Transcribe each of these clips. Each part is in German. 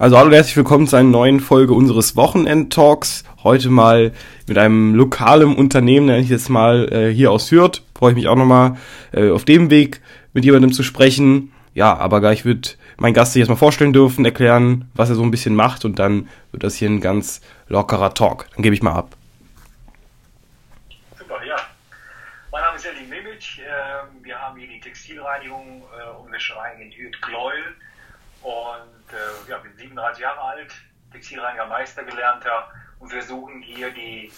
Also hallo und herzlich willkommen zu einer neuen Folge unseres Wochenend-Talks. Heute mal mit einem lokalen Unternehmen, nenne ich jetzt mal äh, hier aus Hürth. Freue ich mich auch nochmal äh, auf dem Weg mit jemandem zu sprechen. Ja, aber gleich wird mein Gast sich jetzt mal vorstellen dürfen, erklären, was er so ein bisschen macht und dann wird das hier ein ganz lockerer Talk. Dann gebe ich mal ab. Super, ja. Mein Name ist Elin Mimic. Ähm, wir haben hier die Textilreinigung äh, und Wäscherei in Hürth-Gläul und äh, 37 Jahre alt, Textilreiniger Meister gelernter und versuchen hier die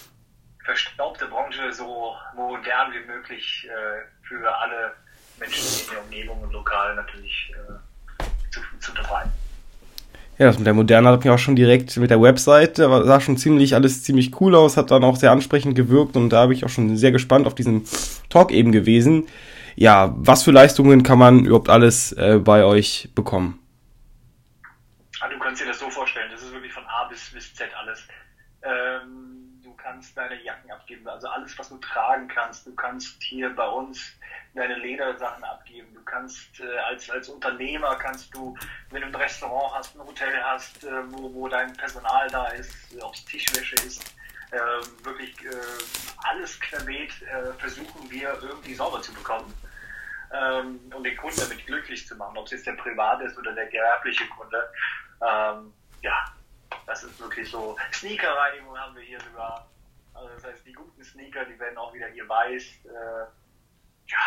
verstaubte Branche so modern wie möglich äh, für alle Menschen in der Umgebung und lokal natürlich äh, zu, zu betreiben. Ja, das mit der Moderne hat mich auch schon direkt mit der Website, da sah schon ziemlich alles ziemlich cool aus, hat dann auch sehr ansprechend gewirkt und da habe ich auch schon sehr gespannt auf diesen Talk eben gewesen. Ja, was für Leistungen kann man überhaupt alles äh, bei euch bekommen? Ah, du kannst dir das so vorstellen, das ist wirklich von A bis, bis Z alles. Ähm, du kannst deine Jacken abgeben, also alles, was du tragen kannst. Du kannst hier bei uns deine Ledersachen abgeben. Du kannst äh, als, als Unternehmer kannst du, wenn du ein Restaurant hast, ein Hotel hast, äh, wo, wo dein Personal da ist, ob es Tischwäsche ist, äh, wirklich alles querbeet äh, versuchen wir irgendwie sauber zu bekommen ähm, um den Kunden damit glücklich zu machen, ob es jetzt der private ist oder der gewerbliche Kunde. Ähm, ja, das ist wirklich so. Sneakerreinigung haben wir hier sogar. Also das heißt, die guten Sneaker, die werden auch wieder hier weiß. Äh, ja,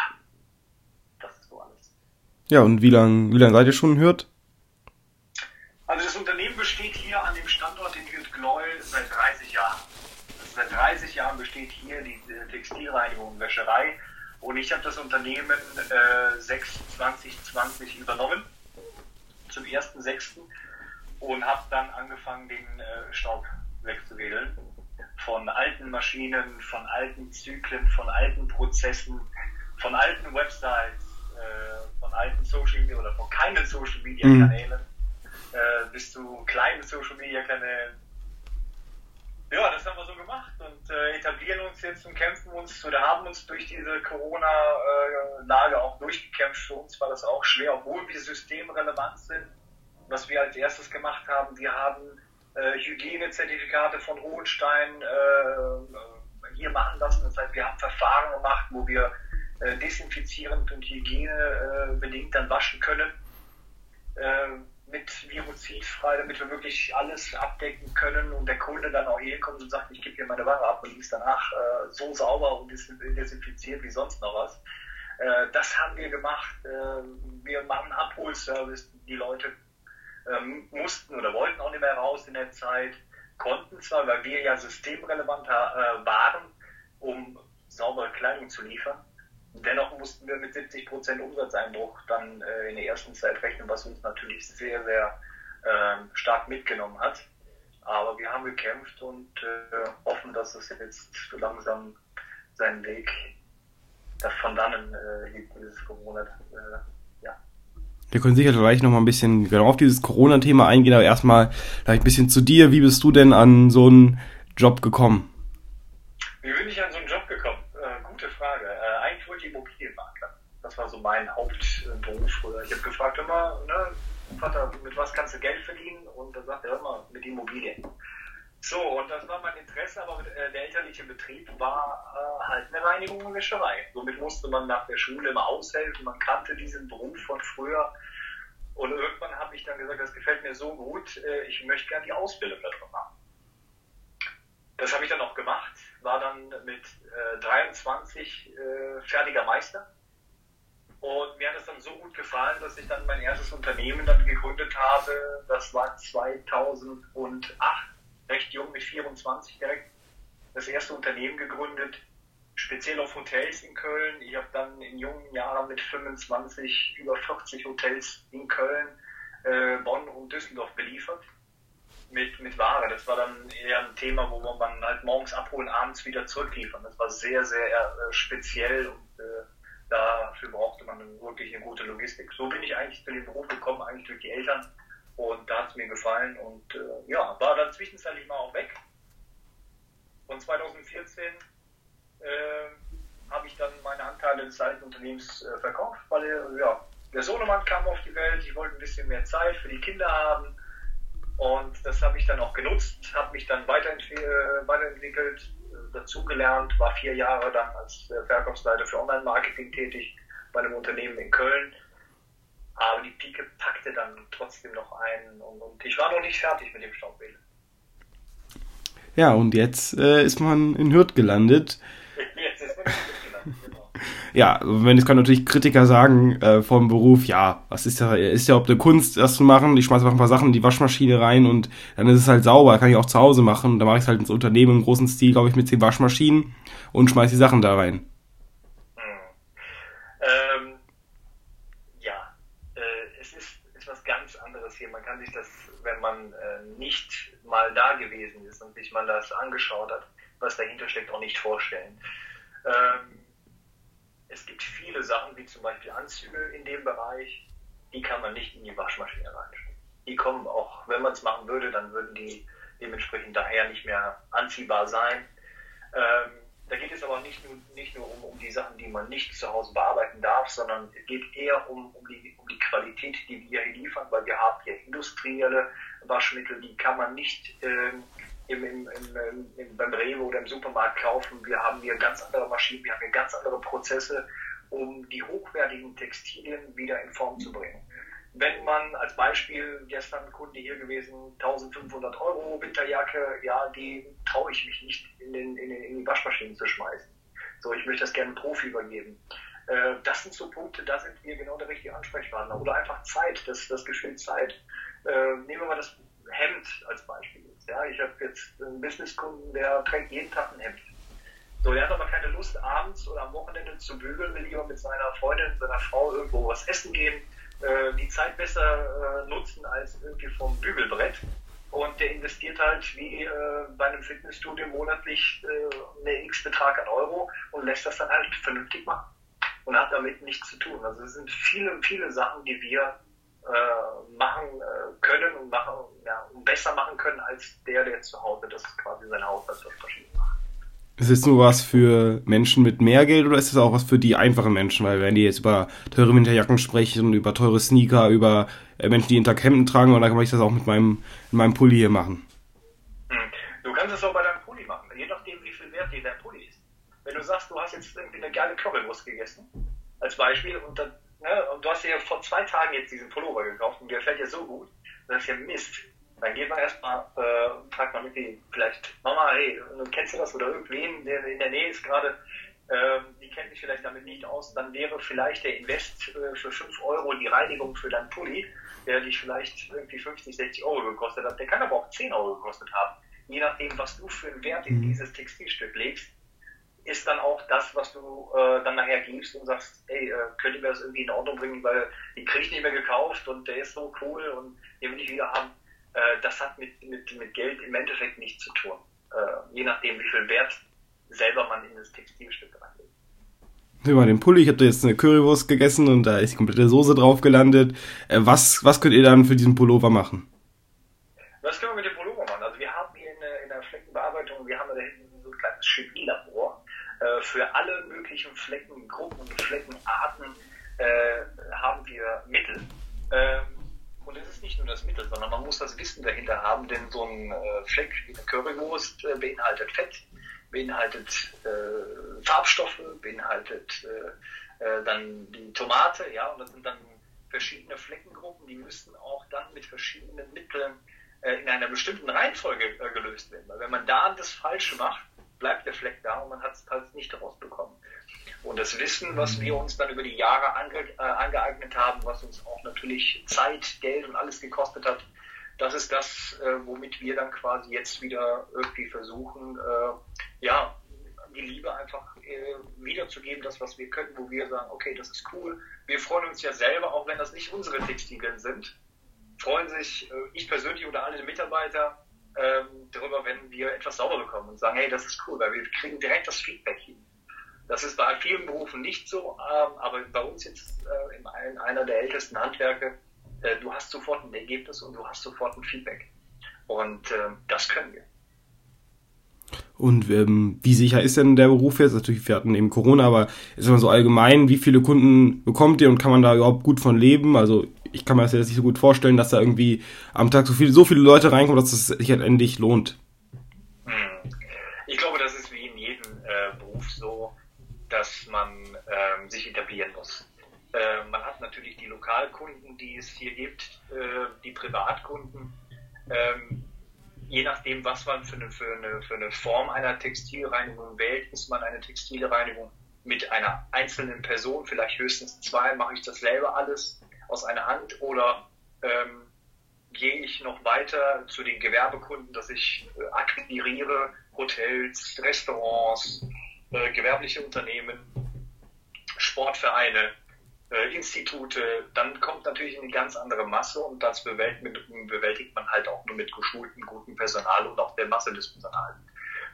das ist so alles. Ja, und wie lange wie lang seid ihr schon Hürth? Also das Unternehmen besteht hier an dem Standort in Hürth-Gläul seit 30 Jahren. Also seit 30 Jahren besteht hier die Textilreinigung und Wäscherei. Und ich habe das Unternehmen äh, 6 2020 übernommen, zum 1.6. und habe dann angefangen, den äh, Staub wegzuwedeln. Von alten Maschinen, von alten Zyklen, von alten Prozessen, von alten Websites, äh, von alten Social Media oder von keinen Social Media Kanälen mhm. äh, bis zu kleinen Social Media Kanälen ja, das haben wir so gemacht und äh, etablieren uns jetzt und kämpfen uns oder haben uns durch diese Corona-Lage auch durchgekämpft. Für uns war das auch schwer, obwohl wir systemrelevant sind. Was wir als erstes gemacht haben, wir haben äh, Hygienezertifikate von Hohenstein äh, hier machen lassen. Das heißt, wir haben Verfahren gemacht, wo wir äh, desinfizierend und hygienebedingt dann waschen können. Äh, mit viruzidfrei, damit wir wirklich alles abdecken können und der Kunde dann auch hier kommt und sagt, ich gebe dir meine Ware ab und die ist danach äh, so sauber und desinfiziert wie sonst noch was. Äh, das haben wir gemacht. Äh, wir machen Abholservice. Die Leute ähm, mussten oder wollten auch nicht mehr raus in der Zeit, konnten zwar, weil wir ja systemrelevanter äh, waren, um saubere Kleidung zu liefern, Dennoch mussten wir mit 70 Prozent Umsatzeinbruch dann äh, in der ersten Zeit rechnen, was uns natürlich sehr, sehr äh, stark mitgenommen hat. Aber wir haben gekämpft und äh, hoffen, dass es jetzt so langsam seinen Weg von dannen äh, dieses Corona. Äh. Wir können sicher gleich noch mal ein bisschen genau auf dieses Corona-Thema eingehen, aber erstmal vielleicht ein bisschen zu dir. Wie bist du denn an so einen Job gekommen? Wie bin ich an so einen Job gekommen? Äh, gute Frage. Äh, eigentlich wollte ich Immobilienmakler. Das war so mein Hauptberuf früher. Ich habe gefragt immer, ne, Vater, mit was kannst du Geld verdienen? Und dann sagt er immer, mit Immobilien. So, und das war mein Interesse, aber äh, der elterliche Betrieb war äh, halt eine Reinigung und Wäscherei. Somit musste man nach der Schule immer aushelfen. Man kannte diesen Beruf von früher. Und irgendwann habe ich dann gesagt, das gefällt mir so gut, äh, ich möchte gerne die Ausbildung darüber machen. Das habe ich dann auch gemacht, war dann mit äh, 23 äh, fertiger Meister. Und mir hat es dann so gut gefallen, dass ich dann mein erstes Unternehmen dann gegründet habe. Das war 2008, recht jung, mit 24 direkt. Das erste Unternehmen gegründet, speziell auf Hotels in Köln. Ich habe dann in jungen Jahren mit 25 über 40 Hotels in Köln, äh, Bonn und Düsseldorf beliefert mit, mit Ware. Das war dann eher ein Thema, wo man halt morgens abholen, abends wieder zurückliefern. Das war sehr, sehr äh, speziell und äh, dafür brauchte man wirklich eine gute Logistik. So bin ich eigentlich zu dem Beruf gekommen, eigentlich durch die Eltern und da hat es mir gefallen und äh, ja, war dann zwischenzeitlich mal auch weg. Von 2014 äh, habe ich dann meine Anteile des alten Unternehmens äh, verkauft, weil ja, der Sohnemann kam auf die Welt, ich wollte ein bisschen mehr Zeit für die Kinder haben Und das habe ich dann auch genutzt, habe mich dann weiterentwickelt, äh, weiterentwickelt äh, dazugelernt, war vier Jahre dann als Verkaufsleiter für Online-Marketing tätig bei einem Unternehmen in Köln. Aber die Pike packte dann trotzdem noch ein und, und ich war noch nicht fertig mit dem Staubwedel. Ja, und jetzt äh, ist man in Hürth gelandet. Jetzt ist man in Hürth gelandet, genau. Ja, wenn es kann natürlich Kritiker sagen äh, vom Beruf, ja, was ist ja, ist ja ob eine Kunst, das zu machen. Ich schmeiße einfach ein paar Sachen in die Waschmaschine rein und dann ist es halt sauber, kann ich auch zu Hause machen. Da mache ich es halt ins Unternehmen im großen Stil, glaube ich, mit zehn Waschmaschinen und schmeiße die Sachen da rein. Hm. Ähm, ja, äh, es ist, ist was ganz anderes hier. Man kann sich das, wenn man äh, nicht mal da gewesen ist und sich mal das angeschaut hat, was dahinter steckt, auch nicht vorstellen. Ähm, es gibt viele Sachen, wie zum Beispiel Anzüge in dem Bereich, die kann man nicht in die Waschmaschine reinstellen. Die kommen auch, wenn man es machen würde, dann würden die dementsprechend daher nicht mehr anziehbar sein. Ähm, da geht es aber nicht nur, nicht nur um, um die Sachen, die man nicht zu Hause bearbeiten darf, sondern es geht eher um, um, die, um die Qualität, die wir hier liefern, weil wir haben hier industrielle Waschmittel, die kann man nicht ähm, im, im, im, im, beim Rewe oder im Supermarkt kaufen. Wir haben hier ganz andere Maschinen, wir haben hier ganz andere Prozesse, um die hochwertigen Textilien wieder in Form zu bringen. Wenn man als Beispiel gestern Kunde hier gewesen, 1500 Euro Winterjacke, ja, die traue ich mich nicht in, den, in, den, in die Waschmaschine zu schmeißen. So, ich möchte das gerne Profi übergeben. Äh, das sind so Punkte, da sind wir genau der richtige Ansprechpartner. Oder einfach Zeit, das, das Gefühl Zeit. Äh, nehmen wir mal das Hemd als Beispiel. Ja, ich habe jetzt einen Businesskunden, der trägt jeden Tag ein Hemd. So, der hat aber keine Lust, abends oder am Wochenende zu bügeln, will lieber mit seiner Freundin, seiner Frau irgendwo was essen gehen, äh, die Zeit besser äh, nutzen als irgendwie vom Bügelbrett. Und der investiert halt wie äh, bei einem Fitnessstudio monatlich äh, einen X-Betrag an Euro und lässt das dann halt vernünftig machen. Und hat damit nichts zu tun. Also es sind viele, viele Sachen, die wir äh, machen äh, können und machen, ja, und besser machen können als der, der zu Hause das quasi sein Haushaltswaschmaschine macht. Ist es nur was für Menschen mit mehr Geld oder ist es auch was für die einfachen Menschen? Weil wenn die jetzt über teure Winterjacken sprechen, über teure Sneaker, über äh, Menschen, die hinter Hemden tragen, dann kann ich das auch mit meinem, mit meinem Pulli hier machen. Hm. Du kannst es auch bei deinem Pulli machen, je nachdem, wie viel wert dir dein Pulli ist. Wenn du sagst, du hast jetzt irgendwie eine geile Currywurst gegessen, als Beispiel, und dann ne, und du hast dir vor zwei Tagen jetzt diesen Pullover gekauft und der gefällt dir so gut, das ist ja Mist. Dann geht man erstmal, äh, fragt man irgendwie vielleicht, Mama, hey, kennst du das oder irgendwen, der in der Nähe ist gerade, ähm, die kennt sich vielleicht damit nicht aus, dann wäre vielleicht der Invest äh, für 5 Euro die Reinigung für deinen Pulli, der dich vielleicht irgendwie 50, 60 Euro gekostet hat, der kann aber auch 10 Euro gekostet haben. Je nachdem, was du für einen Wert in mhm. dieses Textilstück legst, ist dann auch das, was du äh, dann nachher gibst und sagst, ey, äh, könnt ihr mir das irgendwie in Ordnung bringen, weil die kriege ich nicht mehr gekauft und der ist so cool und den will ich wieder haben. Äh, das hat mit, mit, mit Geld im Endeffekt nichts zu tun. Äh, je nachdem, wie viel Wert selber man in das Textilstück reinlegt. Nimm mal den Pulli, ich habe da jetzt eine Currywurst gegessen und da ist die komplette Soße drauf gelandet. Äh, was, was könnt ihr dann für diesen Pullover machen? Was können wir mit dem Pullover machen? Also wir haben hier in der, in der Fleckenbearbeitung, wir haben da hinten so ein kleines Chemielabor äh, für alle möglichen Fleckengruppen und Fleckenarten äh, haben wir Mittel. Ähm, und es ist nicht nur das Mittel, sondern man muss das Wissen dahinter haben, denn so ein äh, Fleck wie eine Currywurst äh, beinhaltet Fett, beinhaltet äh, Farbstoffe, beinhaltet dann die Tomate, ja, und das sind dann verschiedene Fleckengruppen, die müssen auch dann mit verschiedenen Mitteln in einer bestimmten Reihenfolge gelöst werden. Weil wenn man da das Falsche macht, bleibt der Fleck da und man hat es halt nicht rausbekommen. Und das Wissen, was wir uns dann über die Jahre ange, äh, angeeignet haben, was uns auch natürlich Zeit, Geld und alles gekostet hat, das ist das, äh, womit wir dann quasi jetzt wieder irgendwie versuchen, äh, ja, die Liebe einfach äh, wiederzugeben, das, was wir können, wo wir sagen, okay, das ist cool. Wir freuen uns ja selber, auch wenn das nicht unsere Textilien sind, freuen sich, äh, ich persönlich oder alle Mitarbeiter, ähm, darüber, wenn wir etwas sauber bekommen und sagen, hey, das ist cool, weil wir kriegen direkt das Feedback hin. Das ist bei vielen Berufen nicht so, ähm, aber bei uns jetzt äh, in ein, einer der ältesten Handwerke, äh, du hast sofort ein Ergebnis und du hast sofort ein Feedback. Und äh, das können wir. Und ähm, wie sicher ist denn der Beruf jetzt? Natürlich, wir hatten eben Corona, aber ist immer so allgemein, wie viele Kunden bekommt ihr und kann man da überhaupt gut von leben? Also ich kann mir das jetzt nicht so gut vorstellen, dass da irgendwie am Tag so viele, so viele Leute reinkommen, dass es sich halt endlich lohnt. Hm. Ich glaube, das ist wie in jedem äh, Beruf so, dass man ähm, sich etablieren muss. Äh, man hat natürlich die Lokalkunden, die es hier gibt, äh, die Privatkunden. Ähm, je nachdem, was man für eine, für, eine, für eine Form einer Textilreinigung wählt, ist man eine Textilreinigung mit einer einzelnen Person, vielleicht höchstens zwei, mache ich das selber alles aus einer Hand oder ähm, gehe ich noch weiter zu den Gewerbekunden, dass ich äh, akquiriere Hotels, Restaurants, äh, gewerbliche Unternehmen, Sportvereine, äh, Institute, dann kommt natürlich eine ganz andere Masse und das bewältigt, man halt auch nur mit geschultem, gutem Personal und auch der Masse des Personals.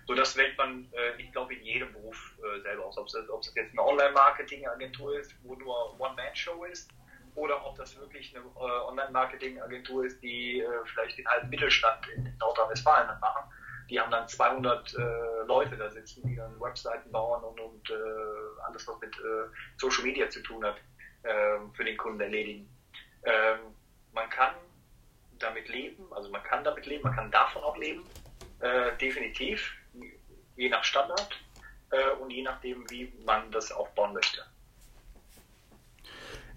So, das wählt man, äh, ich glaube, in jedem Beruf äh, selber aus. Ob es, ob es jetzt eine Online-Marketing-Agentur ist, wo nur One-Man-Show ist, oder ob das wirklich eine äh, Online-Marketing-Agentur ist, die äh, vielleicht den halben Mittelstand in Nordrhein-Westfalen dann machen. Die haben dann 200 äh, Leute da sitzen, die dann Webseiten bauen und, und äh, alles, was mit äh, Social Media zu tun hat, äh, für den Kunden erledigen. Ähm, man kann damit leben, also man kann damit leben, man kann davon auch leben, äh, definitiv, je nach Standard und je nachdem, wie man das aufbauen möchte.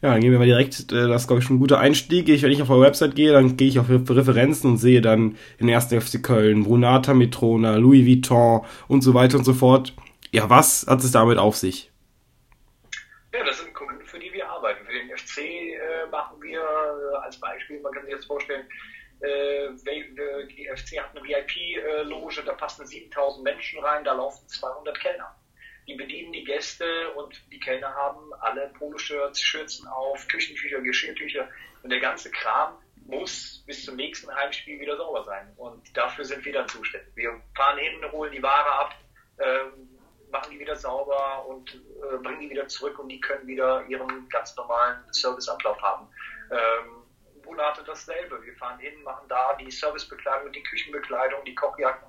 Ja, dann gehen wir mal direkt, äh, das ist glaube ich schon ein guter Einstieg. Ich, wenn ich auf eure Website gehe, dann gehe ich auf Referenzen und sehe dann den 1. FC Köln, Brunata Metrona, Louis Vuitton und so weiter und so fort. Ja, was hat es damit auf sich? Ja, das sind Kunden, für die wir arbeiten. Für den FC äh, machen wir äh, als Beispiel, man kann sich jetzt vorstellen, äh, die FC hat eine VIP-Loge, da passen 7000 Menschen rein, da laufen 200 Kellner die bedienen die Gäste und die Kellner haben alle Poloshirts, Schürzen auf, Küchentücher, Geschirrtücher und der ganze Kram muss bis zum nächsten Heimspiel wieder sauber sein. Und dafür sind wir dann zuständig. Wir fahren hin, holen die Ware ab, ähm, machen die wieder sauber und äh, bringen die wieder zurück und die können wieder ihren ganz normalen Serviceablauf haben. Ähm, Bulate dasselbe. Wir fahren hin, machen da die Servicebekleidung, die Küchenbekleidung, die Kochjacken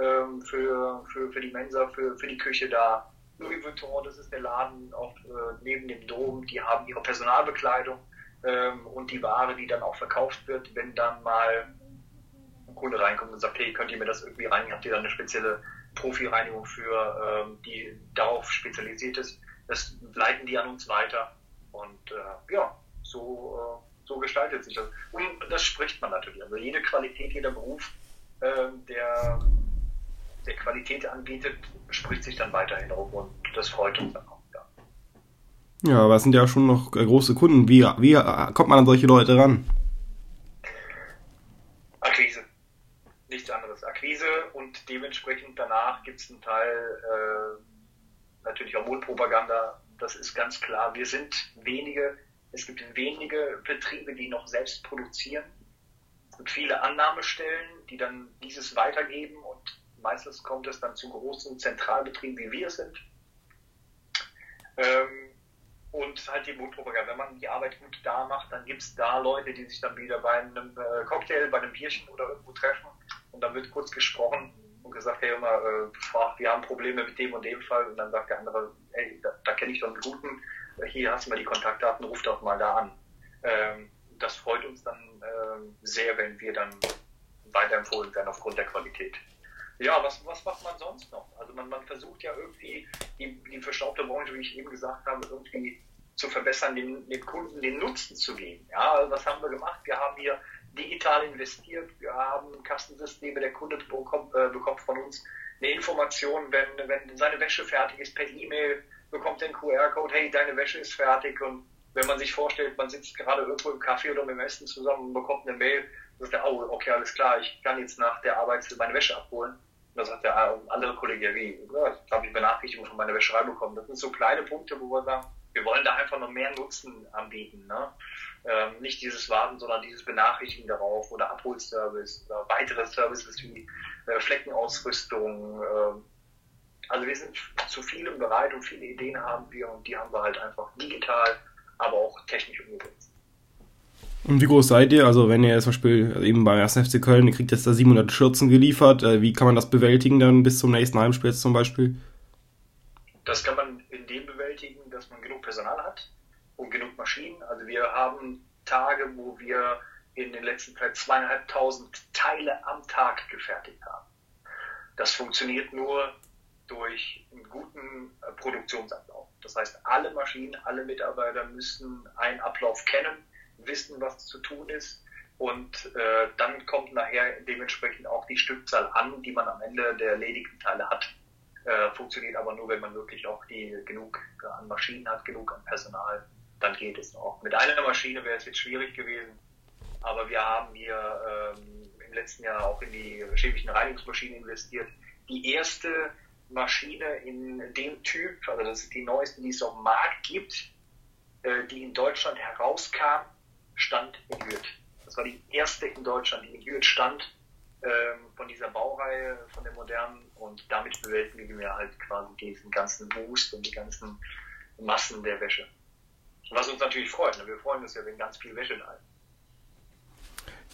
ähm, für, für, für die Mensa, für, für die Küche da. Louis Vuitton, das ist der Laden auch äh, neben dem Dom, die haben ihre Personalbekleidung ähm, und die Ware, die dann auch verkauft wird, wenn dann mal ein Kunde reinkommt und sagt, hey, könnt ihr mir das irgendwie reinigen, habt ihr da eine spezielle Profi-Reinigung für, ähm, die darauf spezialisiert ist, das leiten die an uns weiter und äh, ja, so, äh, so gestaltet sich das. Und das spricht man natürlich. Also jede Qualität, jeder Beruf, äh, der der Qualität anbietet, spricht sich dann weiterhin rum und das freut uns dann auch. Ja, ja aber es sind ja schon noch große Kunden. Wie, wie kommt man an solche Leute ran? Akquise. Nichts anderes. Akquise und dementsprechend danach gibt es einen Teil äh, natürlich auch Mundpropaganda. Das ist ganz klar. Wir sind wenige, es gibt wenige Betriebe, die noch selbst produzieren und viele Annahmestellen, die dann dieses weitergeben und Meistens kommt es dann zu großen Zentralbetrieben, wie wir sind. Ähm, und halt die Mundpropaganda. Wenn man die Arbeit gut da macht, dann gibt es da Leute, die sich dann wieder bei einem äh, Cocktail, bei einem Bierchen oder irgendwo treffen und dann wird kurz gesprochen und gesagt, hey, immer, äh, wir haben Probleme mit dem und dem Fall und dann sagt der andere, hey, da, da kenne ich doch einen guten, hier hast du mal die Kontaktdaten, ruf doch mal da an. Ähm, das freut uns dann äh, sehr, wenn wir dann weiterempfohlen werden aufgrund der Qualität. Ja, was, was macht man sonst noch? Also man, man versucht ja irgendwie die, die verstaubte Branche, wie ich eben gesagt habe, irgendwie zu verbessern, den, den Kunden den Nutzen zu geben. Ja, also was haben wir gemacht? Wir haben hier digital investiert, wir haben Kastensysteme, der Kunde bekommt, äh, bekommt von uns eine Information, wenn, wenn seine Wäsche fertig ist, per E-Mail bekommt er einen QR-Code, hey, deine Wäsche ist fertig und wenn man sich vorstellt, man sitzt gerade irgendwo im Café oder mit dem Essen zusammen und bekommt eine Mail, sagt er, oh, okay, alles klar, ich kann jetzt nach der Arbeit meine Wäsche abholen da sagt der andere Kollege, ja, wie, ja, ich habe die Benachrichtigung von meiner Wäscherei bekommen. Das sind so kleine Punkte, wo wir sagen, wir wollen da einfach noch mehr Nutzen anbieten. Ne? Ähm, nicht dieses Warten, sondern dieses Benachrichtigen darauf oder Abholservice oder weitere Services wie äh, Fleckenausrüstung. Äh, also wir sind zu vielem bereit und viele Ideen haben wir und die haben wir halt einfach digital, aber auch technisch umgesetzt. Und wie groß seid ihr? Also wenn ihr zum Beispiel eben beim 1. FC Köln, ihr kriegt jetzt da 700 Schürzen geliefert, äh, wie kann man das bewältigen dann bis zum nächsten Heimspiel jetzt zum Beispiel? Das kann man in dem bewältigen, dass man genug Personal hat und genug Maschinen. Also wir haben Tage, wo wir in den letzten Zeit zweieinhalbtausend Teile am Tag gefertigt haben. Das funktioniert nur durch einen guten äh, Produktionsablauf. Das heißt, alle Maschinen, alle Mitarbeiter müssen einen Ablauf kennen, wissen, was zu tun ist. Und äh, dann kommt nachher dementsprechend auch die Stückzahl an, die man am Ende der erledigten Teile hat. Äh, funktioniert aber nur, wenn man wirklich auch die genug an Maschinen hat, genug an Personal, dann geht es auch. Mit einer Maschine wäre es jetzt schwierig gewesen, aber wir haben hier ähm, im letzten Jahr auch in die chemischen Reinigungsmaschinen investiert. Die erste Maschine in dem Typ, also das ist die neueste, die es auf dem Markt gibt, äh, die in Deutschland herauskam, stand in Hürth. Das war die erste in Deutschland, die in Hürth stand ähm, von dieser Baureihe, von der modernen und damit bewältigen wir halt quasi diesen ganzen Boost und die ganzen Massen der Wäsche. Was uns natürlich freut. Ne? Wir freuen uns ja, wenn ganz viel Wäsche da ist.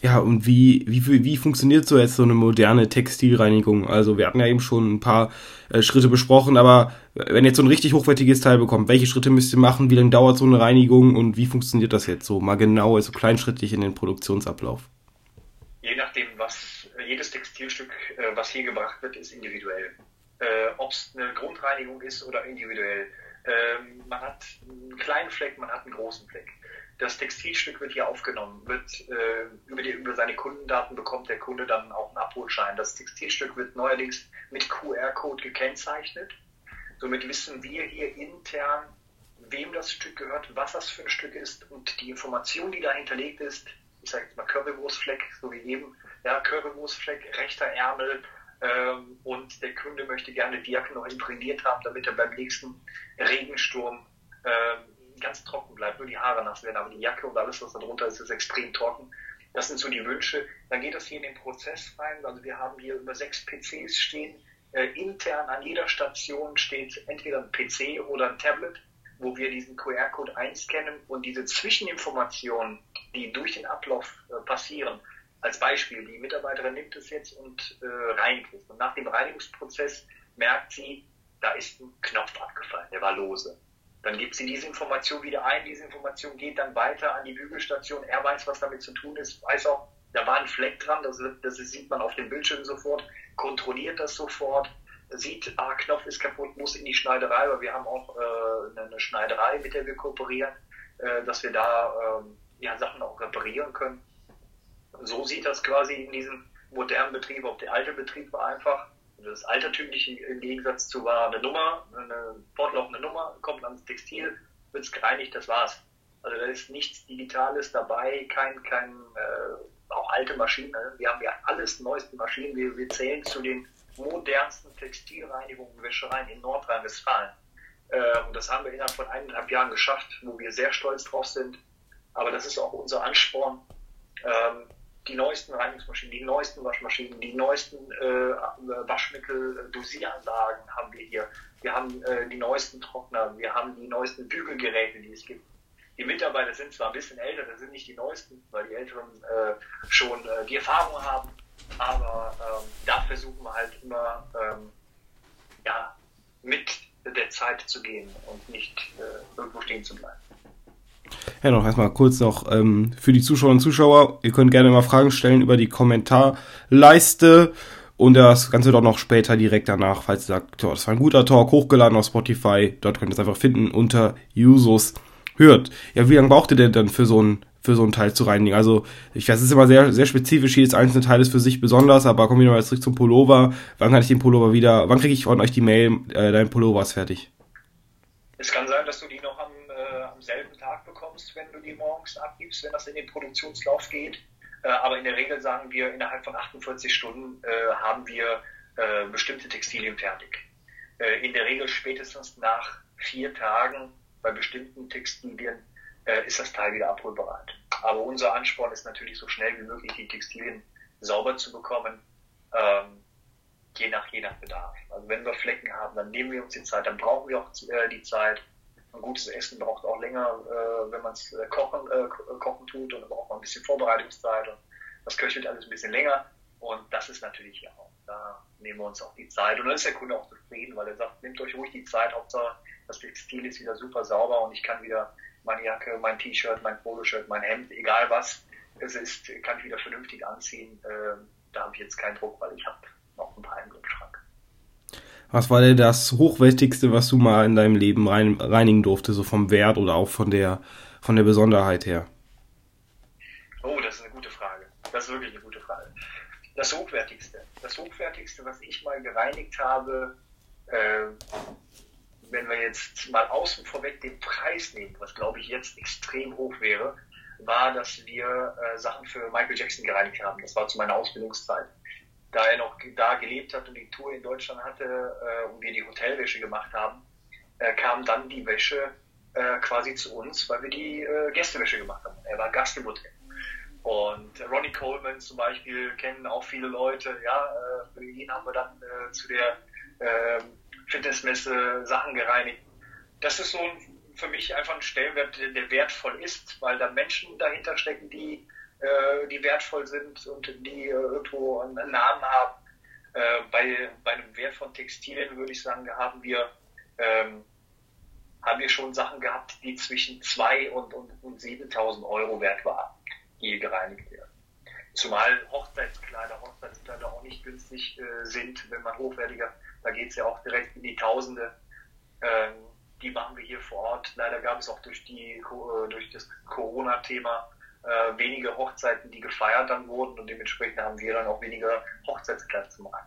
Ja, und wie, wie, wie funktioniert so jetzt so eine moderne Textilreinigung? Also wir hatten ja eben schon ein paar äh, Schritte besprochen, aber wenn jetzt so ein richtig hochwertiges Teil bekommt, welche Schritte müsst ihr machen? Wie lange dauert so eine Reinigung und wie funktioniert das jetzt so mal genau, also kleinschrittig in den Produktionsablauf? Je nachdem, was jedes Textilstück, äh, was hier gebracht wird, ist individuell. Äh, Ob es eine Grundreinigung ist oder individuell. Ähm, man hat einen kleinen Fleck, man hat einen großen Fleck das Textilstück wird hier aufgenommen, wird äh, über, die, über seine Kundendaten bekommt der Kunde dann auch einen Abholschein. Das Textilstück wird neuerdings mit QR-Code gekennzeichnet. Somit wissen wir hier intern, wem das Stück gehört, was das für ein Stück ist und die Information, die da hinterlegt ist, ich sage jetzt mal Currywurstfleck, so wie eben, ja, Currywurstfleck, rechter Ärmel, ähm, und der Kunde möchte gerne die Jacke noch imprägniert haben, damit er beim nächsten Regensturm ähm, ganz trocken bleibt, nur die Haare nass werden, aber die Jacke und alles, was da drunter ist, ist extrem trocken. Das sind so die Wünsche. Dann geht das hier in den Prozess rein. Also wir haben hier über sechs PCs stehen. Äh, intern an jeder Station steht entweder ein PC oder ein Tablet, wo wir diesen QR-Code einscannen und diese Zwischeninformationen, die durch den Ablauf äh, passieren, als Beispiel, die Mitarbeiterin nimmt es jetzt und äh, reinigt es. Und nach dem Reinigungsprozess merkt sie, da ist ein Knopf abgefallen, der war lose. Dann gibt sie diese Information wieder ein, diese Information geht dann weiter an die Bügelstation. Er weiß, was damit zu tun ist, weiß auch, da war ein Fleck dran, das, das sieht man auf dem Bildschirm sofort, kontrolliert das sofort, sieht, ah, Knopf ist kaputt, muss in die Schneiderei, weil wir haben auch äh, eine Schneiderei, mit der wir kooperieren, äh, dass wir da äh, ja, Sachen auch reparieren können. So sieht das quasi in diesem modernen Betrieb, auch der alte Betrieb war einfach, das Altertümliche im Gegensatz zu war eine Nummer, eine fortlaufende Nummer, kommt ans Textil, wird es gereinigt, das war's. Also da ist nichts Digitales dabei, kein, kein äh, auch alte Maschinen. Ne? Wir haben ja alles neueste Maschinen. Wir, wir zählen zu den modernsten Textilreinigungen, Wäschereien in Nordrhein-Westfalen. Und das haben wir innerhalb von eineinhalb Jahren geschafft, wo wir sehr stolz drauf sind. Aber das ist auch unser Ansporn, ähm, die neuesten Reinigungsmaschinen, die neuesten Waschmaschinen, die neuesten äh, Waschmittel-Dosieranlagen haben wir hier. Wir haben äh, die neuesten Trockner, wir haben die neuesten Bügelgeräte, die es gibt. Die Mitarbeiter sind zwar ein bisschen älter, das sind nicht die neuesten, weil die Älteren äh, schon äh, die Erfahrung haben, aber ähm, da versuchen wir halt immer ähm, ja, mit der Zeit zu gehen und nicht äh, irgendwo stehen zu bleiben. Ja, noch erstmal kurz noch ähm, für die Zuschauerinnen und Zuschauer. Ihr könnt gerne mal Fragen stellen über die Kommentarleiste und das Ganze doch noch später direkt danach, falls ihr sagt, das war ein guter Talk, hochgeladen auf Spotify. Dort könnt ihr es einfach finden unter Usos hört. Ja, wie lange braucht ihr denn dann für so ein für so ein Teil zu reinigen? Also, ich weiß, es ist immer sehr, sehr spezifisch, jedes einzelne Teil ist für sich besonders, aber kommen wir nochmal zurück zum Pullover. Wann kann ich den Pullover wieder, wann kriege ich von euch die Mail, äh, dein Pullover ist fertig? Es kann sein, dass du die noch am, äh, am selben Tag bekommst, wenn morgens abgibst, wenn das in den Produktionslauf geht. Äh, aber in der Regel sagen wir, innerhalb von 48 Stunden äh, haben wir äh, bestimmte Textilien fertig. In der Regel spätestens nach vier Tagen bei bestimmten Textilien ist das Teil wieder abholbereit. Aber unser Ansporn ist natürlich so schnell wie möglich die Textilien sauber zu bekommen, ähm, je nach je nach Bedarf. Also wenn wir Flecken haben, dann nehmen wir uns die Zeit, dann brauchen wir auch die Zeit ein gutes Essen braucht auch länger, äh, wenn man es äh, kochen, äh, kochen tut und braucht man ein bisschen Vorbereitungszeit und das köchelt alles ein bisschen länger und das ist natürlich ja auch, da nehmen wir uns auch die Zeit und dann ist der Kunde auch zufrieden, weil er sagt, nehmt euch ruhig die Zeit, Hauptsache das Textil ist wieder super sauber und ich kann wieder meine Jacke, mein T-Shirt, mein Poloshirt, mein Hemd, egal was es ist, kann ich wieder vernünftig anziehen. Äh, da habe ich jetzt keinen Druck, weil ich habe noch ein paar im Schrank. Was war denn das Hochwertigste, was du mal in deinem Leben rein, reinigen durfte, so vom Wert oder auch von der, von der Besonderheit her? Oh, das ist eine gute Frage. Das ist wirklich eine gute Frage. Das Hochwertigste. Das Hochwertigste, was ich mal gereinigt habe, äh, wenn wir jetzt mal außen vorweg den Preis nehmen, was glaube ich jetzt extrem hoch wäre, war, dass wir äh, Sachen für Michael Jackson gereinigt haben. Das war zu meiner Ausbildungszeit. Da er noch da gelebt hat und die Tour in Deutschland hatte äh, und wir die Hotelwäsche gemacht haben, äh, kam dann die Wäsche äh, quasi zu uns, weil wir die äh, Gästewäsche gemacht haben. Er war Gast im Hotel. Und Ronnie Coleman zum Beispiel kennen auch viele Leute. Ja, äh, für ihn haben wir dann äh, zu der äh, Fitnessmesse Sachen gereinigt. Das ist so ein, für mich einfach ein Stellenwert, der, wertvoll ist, weil da Menschen dahinter stecken, die, die wertvoll sind und die äh, irgendwo einen Namen haben. Äh, bei, bei einem Wert von Textilien würde ich sagen, haben wir, ähm, haben wir schon Sachen gehabt, die zwischen 2 und, und, und 7000 Euro wert waren, die gereinigt werden. Zumal Hochzeitskleider, Hochzeitskleider auch nicht günstig äh, sind, wenn man hochwertiger da geht es ja auch direkt in die Tausende. Ähm, die machen wir hier vor Ort. Leider gab es auch durch, die, äh, durch das Corona-Thema äh, wenige Hochzeiten, die gefeiert dann wurden und dementsprechend haben wir dann auch weniger Hochzeitskleider zu machen.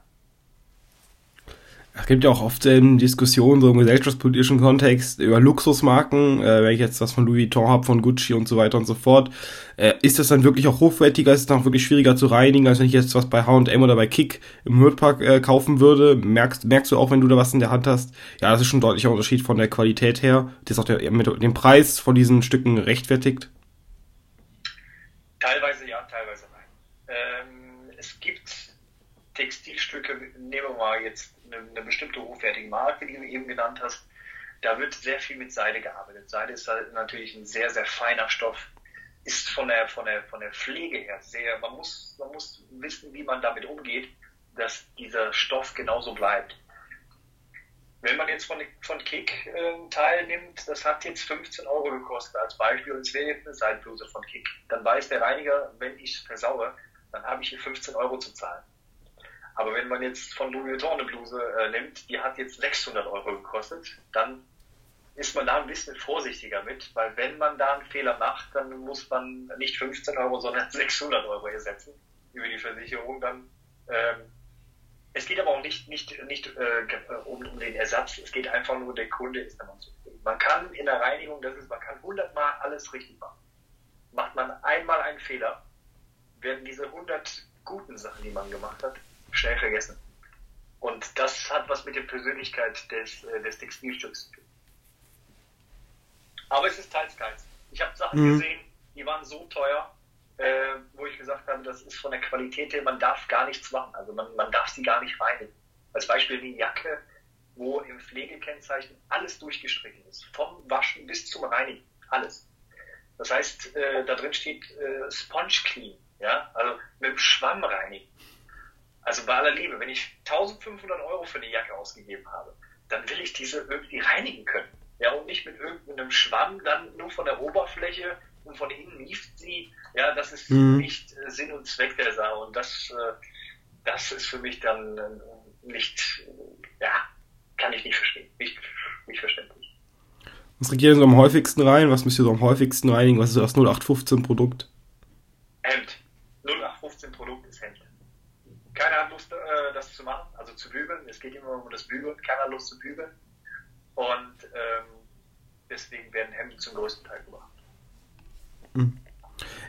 Es gibt ja auch oft ähm, Diskussionen so im gesellschaftspolitischen Kontext über Luxusmarken, äh, wenn ich jetzt was von Louis Vuitton habe, von Gucci und so weiter und so fort. Äh, ist das dann wirklich auch hochwertiger? Ist es dann auch wirklich schwieriger zu reinigen, als wenn ich jetzt was bei H&M oder bei Kick im Hürtpark äh, kaufen würde? Merkst, merkst du auch, wenn du da was in der Hand hast? Ja, das ist schon ein deutlicher Unterschied von der Qualität her. Das auch der, mit dem Preis von diesen Stücken rechtfertigt? Teilweise ja, teilweise nein. Ähm, es gibt Textilstücke, nehmen wir mal jetzt eine, eine bestimmte hochwertige Marke, die du eben genannt hast. Da wird sehr viel mit Seide gearbeitet. Seide ist halt natürlich ein sehr, sehr feiner Stoff, ist von der, von der, von der Pflege her sehr, man muss, man muss wissen, wie man damit umgeht, dass dieser Stoff genauso bleibt. Wenn man jetzt von, von Kick äh, teilnimmt, das hat jetzt 15 Euro gekostet als Beispiel und es wäre jetzt eine Seitenbluse von Kick, dann weiß der Reiniger, wenn ich versaue, dann habe ich hier 15 Euro zu zahlen. Aber wenn man jetzt von Louis Vuitton eine Bluse äh, nimmt, die hat jetzt 600 Euro gekostet, dann ist man da ein bisschen vorsichtiger mit, weil wenn man da einen Fehler macht, dann muss man nicht 15 Euro, sondern 600 Euro ersetzen über die Versicherung dann. Ähm, es geht aber auch nicht, nicht, nicht äh, um, um den Ersatz, es geht einfach nur, der Kunde ist dann zufrieden. Man kann in der Reinigung, das ist, man kann 100 Mal alles richtig machen. Macht man einmal einen Fehler, werden diese 100 guten Sachen, die man gemacht hat, schnell vergessen. Und das hat was mit der Persönlichkeit des, äh, des Textilstücks zu tun. Aber es ist teils, teils. Ich habe Sachen mhm. gesehen, die waren so teuer, äh, wo ich gesagt habe, das ist von der Qualität her, man darf gar nichts machen. Also man, man darf sie gar nicht reinigen. Als Beispiel die Jacke, wo im Pflegekennzeichen alles durchgestrichen ist. Vom Waschen bis zum Reinigen. Alles. Das heißt, äh, da drin steht äh, Sponge Clean. Ja? Also mit dem Schwamm reinigen. Also bei aller Liebe, wenn ich 1500 Euro für eine Jacke ausgegeben habe, dann will ich diese irgendwie reinigen können. Ja, und nicht mit irgendeinem Schwamm dann nur von der Oberfläche und von innen lieft sie. Ja, das ist mhm. nicht äh, Sinn und Zweck der Sache. Und das, äh, das ist für mich dann äh, nicht, ja, kann ich nicht verstehen. Nicht, nicht verständlich. Was regiert so am häufigsten rein? Was müsst ihr so am häufigsten reinigen? Was ist das 0815 Produkt? Hemd. 0815 Produkt ist Hemd. Keiner hat Lust, das zu machen, also zu bügeln. Es geht immer um das Bügeln. Keiner hat Lust zu bügeln. Und ähm, deswegen werden Hemden zum größten Teil gemacht.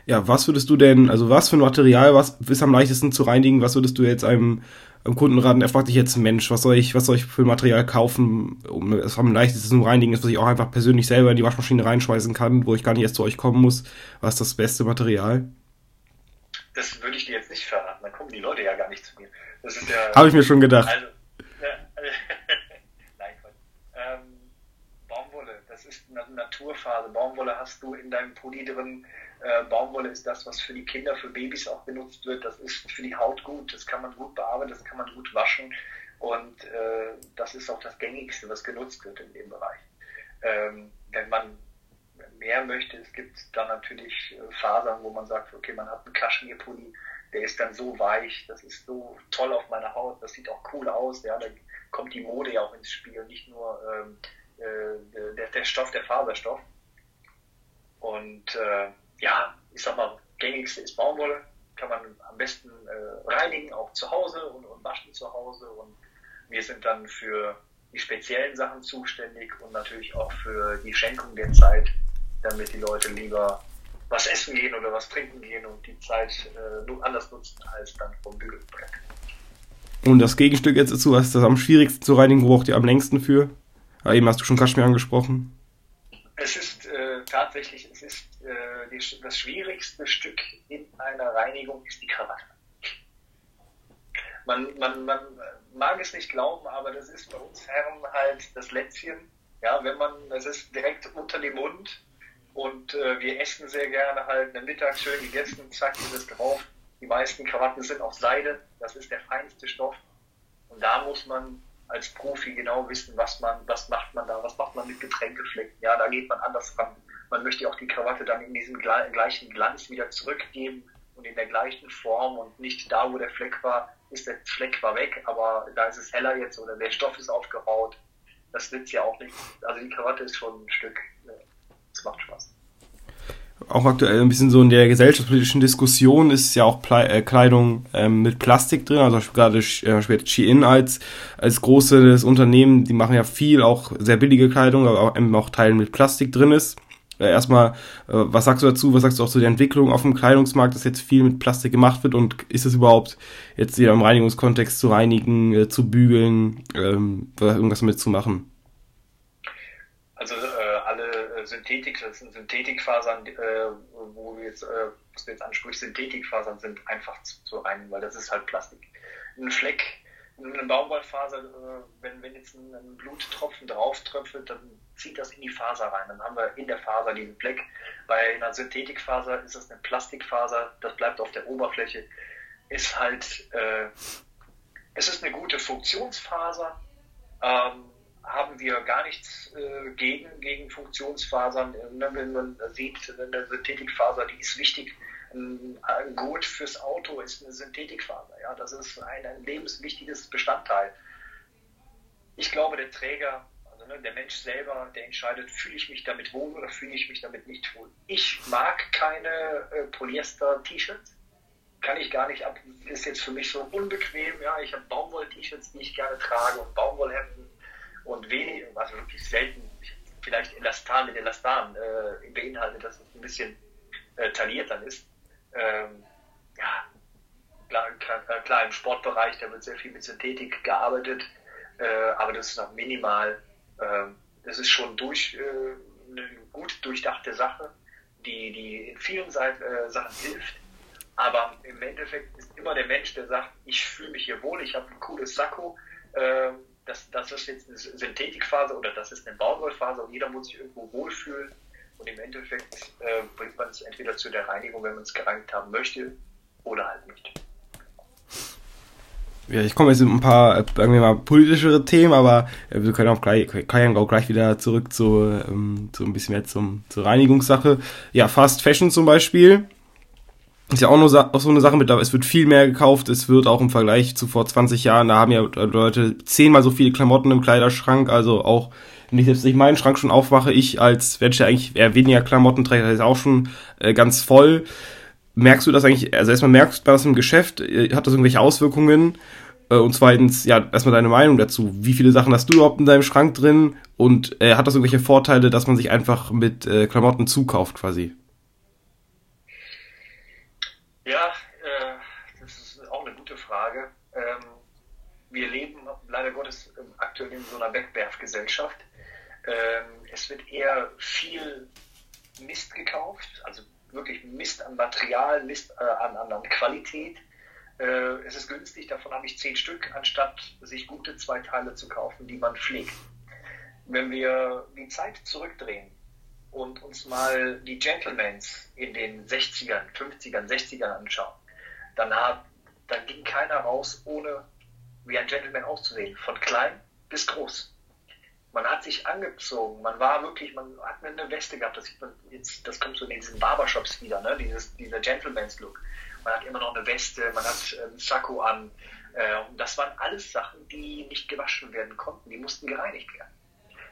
Ja, was würdest du denn, also was für ein Material, was ist am leichtesten zu reinigen? Was würdest du jetzt einem, einem Kunden raten? Er fragt dich jetzt, Mensch, was soll ich, was soll ich für ein Material kaufen, um es am leichtesten zu reinigen ist, was ich auch einfach persönlich selber in die Waschmaschine reinschmeißen kann, wo ich gar nicht erst zu euch kommen muss? Was ist das beste Material? Das würde ich dir jetzt nicht verraten, dann kommen die Leute ja gar nicht zu mir. Das ist ja. Habe ich mir schon gedacht. Also, nein, ähm, Baumwolle, das ist eine Naturphase. Baumwolle hast du in deinem Pulli drin. Äh, Baumwolle ist das, was für die Kinder, für Babys auch benutzt wird. Das ist für die Haut gut, das kann man gut bearbeiten, das kann man gut waschen. Und äh, das ist auch das Gängigste, was genutzt wird in dem Bereich. Ähm, wenn man mehr möchte. Es gibt dann natürlich äh, Fasern, wo man sagt, okay, man hat einen Kaschmirpulli, der ist dann so weich, das ist so toll auf meiner Haut, das sieht auch cool aus, ja, da kommt die Mode ja auch ins Spiel, nicht nur ähm, äh, der, der Stoff, der Faserstoff. Und äh, ja, ich sag mal, gängigste ist Baumwolle, kann man am besten äh, reinigen, auch zu Hause und, und waschen zu Hause. Und wir sind dann für die speziellen Sachen zuständig und natürlich auch für die Schenkung der Zeit, damit die Leute lieber was essen gehen oder was trinken gehen und die Zeit äh, anders nutzen als dann vom Bügelbrett. Und das Gegenstück jetzt dazu, was ist das am schwierigsten zu reinigen, braucht ihr am längsten für? Aber eben hast du schon Kaschmir angesprochen. Es ist äh, tatsächlich, es ist äh, die, das schwierigste Stück in einer Reinigung ist die Krawatte. Man, man, man mag es nicht glauben, aber das ist bei uns Herren halt das Lätzchen. Ja, wenn man, das ist direkt unter dem Mund und äh, wir essen sehr gerne halt eine Mittag schön gegessen, zack, ist es drauf. Die meisten Krawatten sind aus Seide, das ist der feinste Stoff. Und da muss man als Profi genau wissen, was man, was macht man da, was macht man mit Getränkeflecken. Ja, da geht man anders ran. Man möchte auch die Krawatte dann in diesem gleichen Glanz wieder zurückgeben und in der gleichen Form und nicht da, wo der Fleck war, ist der Fleck war weg, aber da ist es heller jetzt oder der Stoff ist aufgebaut. Das nützt ja auch nicht. Also die Krawatte ist schon ein Stück. Es macht Spaß. Auch aktuell ein bisschen so in der gesellschaftspolitischen Diskussion ist ja auch Ple äh, Kleidung ähm, mit Plastik drin. Also gerade äh, Shein als, als großes Unternehmen, die machen ja viel, auch sehr billige Kleidung, aber auch, eben auch Teilen mit Plastik drin ist. Äh, erstmal, äh, was sagst du dazu? Was sagst du auch zu der Entwicklung auf dem Kleidungsmarkt, dass jetzt viel mit Plastik gemacht wird und ist es überhaupt jetzt wieder im Reinigungskontext zu reinigen, äh, zu bügeln, ähm, irgendwas damit zu machen? Also äh, Synthetik, das sind Synthetikfasern, äh, wo du jetzt, äh, was du jetzt ansprichst, Synthetikfasern sind einfach zu, zu reinigen, weil das ist halt Plastik. Ein Fleck eine Baumwollfaser, äh, wenn, wenn jetzt ein, ein Bluttropfen drauf tröpfelt, dann zieht das in die Faser rein. Dann haben wir in der Faser diesen Fleck. Bei einer Synthetikfaser ist es eine Plastikfaser, das bleibt auf der Oberfläche. Ist halt, äh, es ist eine gute Funktionsfaser. Ähm, haben wir gar nichts äh, gegen, gegen Funktionsfasern. Ne, wenn man sieht, eine Synthetikfaser, die ist wichtig ein Gut fürs Auto ist eine Synthetikfaser. Ja, das ist ein, ein lebenswichtiges Bestandteil. Ich glaube, der Träger, also ne, der Mensch selber, der entscheidet, fühle ich mich damit wohl oder fühle ich mich damit nicht wohl. Ich mag keine äh, Polyester-T-Shirts. Kann ich gar nicht ab. Ist jetzt für mich so unbequem. Ja, ich habe Baumwoll-T-Shirts, die ich gerne trage und Baumwollhemden und wenig, also wirklich selten, vielleicht Elastan mit Elastan äh, beinhaltet, dass es ein bisschen äh, tailliert dann ist ähm, ja, klar, klar, im Sportbereich, da wird sehr viel mit Synthetik gearbeitet, äh, aber das ist noch minimal. Äh, das ist schon durch, äh, eine gut durchdachte Sache, die, die in vielen Seite, äh, Sachen hilft. Aber im Endeffekt ist immer der Mensch, der sagt, ich fühle mich hier wohl, ich habe ein cooles Sakko, äh, das, das ist jetzt eine Synthetikphase oder das ist eine Baumwollphase und jeder muss sich irgendwo wohlfühlen. Und im Endeffekt äh, bringt man es entweder zu der Reinigung, wenn man es gereinigt haben möchte, oder halt nicht. Ja, ich komme jetzt in ein paar irgendwie mal politischere Themen, aber äh, wir können auch gleich, kann auch gleich wieder zurück zu, ähm, zu ein bisschen mehr zum, zur Reinigungssache. Ja, Fast Fashion zum Beispiel. Ist ja auch, nur, auch so eine Sache mit, es wird viel mehr gekauft, es wird auch im Vergleich zu vor 20 Jahren, da haben ja Leute zehnmal so viele Klamotten im Kleiderschrank, also auch wenn ich jetzt nicht meinen Schrank schon aufmache, ich als Mensch, der eigentlich eher weniger Klamotten trägt, ist auch schon äh, ganz voll. Merkst du das eigentlich, also erstmal merkst du das im Geschäft, äh, hat das irgendwelche Auswirkungen? Äh, und zweitens, ja, erstmal deine Meinung dazu. Wie viele Sachen hast du überhaupt in deinem Schrank drin? Und äh, hat das irgendwelche Vorteile, dass man sich einfach mit Klamotten zukauft quasi? Ja, äh, das ist auch eine gute Frage. Ähm, wir leben leider Gottes aktuell in so einer Wegwerfgesellschaft. Ähm, es wird eher viel Mist gekauft, also wirklich Mist an Material, Mist äh, an, an, Qualität. Äh, es ist günstig, davon habe ich zehn Stück, anstatt sich gute zwei Teile zu kaufen, die man pflegt. Wenn wir die Zeit zurückdrehen und uns mal die Gentlemans in den 60ern, 50ern, 60ern anschauen, dann, hat, dann ging keiner raus, ohne wie ein Gentleman auszusehen, von klein bis groß Man hat sich angezogen, man war wirklich, man hat eine Weste gehabt, das sieht man jetzt, das kommt so in diesen Barbershops wieder, ne? Dieses, dieser Gentleman's Look. Man hat immer noch eine Weste, man hat einen Sakko an. Äh, und das waren alles Sachen, die nicht gewaschen werden konnten, die mussten gereinigt werden.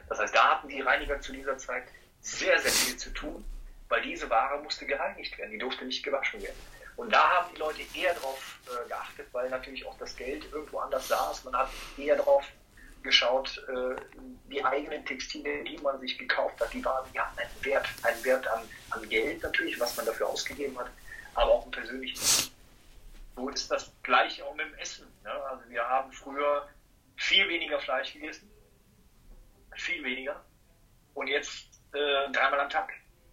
Das heißt, da hatten die Reiniger zu dieser Zeit sehr, sehr viel zu tun, weil diese Ware musste gereinigt werden, die durfte nicht gewaschen werden. Und da haben die Leute eher darauf äh, geachtet, weil natürlich auch das Geld irgendwo anders saß. Man hat eher darauf geschaut, äh, die eigenen Textilien, die man sich gekauft hat, die waren, die hatten einen Wert, einen Wert an, an Geld natürlich, was man dafür ausgegeben hat, aber auch einen persönlichen. So ist das gleiche auch mit dem Essen. Ne? Also wir haben früher viel weniger Fleisch gegessen, viel weniger, und jetzt äh, dreimal am Tag.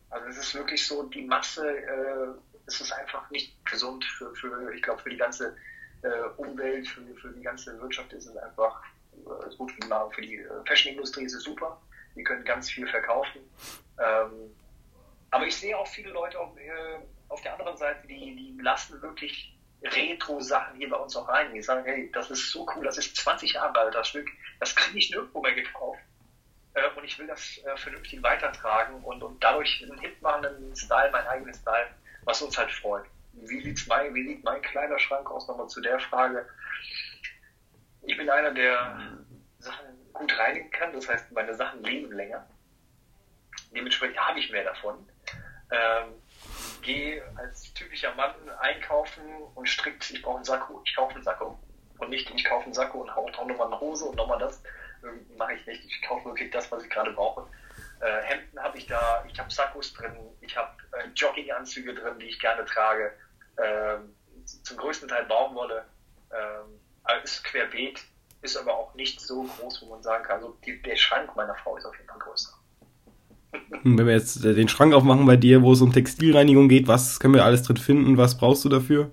Also es ist wirklich so, die Masse, äh, es ist einfach nicht gesund für, für ich glaube, für die ganze äh, Umwelt, für, für die ganze Wirtschaft ist es einfach äh, gut für die, für die äh, Fashion-Industrie ist es super. Die können ganz viel verkaufen. Ähm, aber ich sehe auch viele Leute auf, äh, auf der anderen Seite, die, die lassen wirklich Retro-Sachen hier bei uns auch rein. Die sagen, hey, das ist so cool, das ist 20 Jahre alt, das Stück, das kriege ich nirgendwo mehr gekauft. Äh, und ich will das äh, vernünftig weitertragen und, und dadurch einen Hit machen, einen Style, meinen eigenen Style, was uns halt freut. Wie, sieht's mein, wie sieht mein kleiner Schrank aus? Nochmal zu der Frage. Ich bin einer, der Sachen gut reinigen kann, das heißt, meine Sachen leben länger. Dementsprechend habe ich mehr davon. Ähm, gehe als typischer Mann einkaufen und strikt, ich brauche einen Sakko, ich kaufe einen Sakko. Und nicht, ich kaufe einen Sakko und hau nochmal eine Hose und nochmal das. Mache ich nicht. Ich kaufe wirklich das, was ich gerade brauche. Äh, Hemden habe ich da, ich habe Sakkos drin, ich habe äh, Jogginganzüge drin, die ich gerne trage. Ähm, zum größten Teil Baumwolle. Ähm, ist querbeet, ist aber auch nicht so groß, wo man sagen kann. Also die, der Schrank meiner Frau ist auf jeden Fall größer. Wenn wir jetzt äh, den Schrank aufmachen bei dir, wo es um Textilreinigung geht, was können wir alles drin finden? Was brauchst du dafür?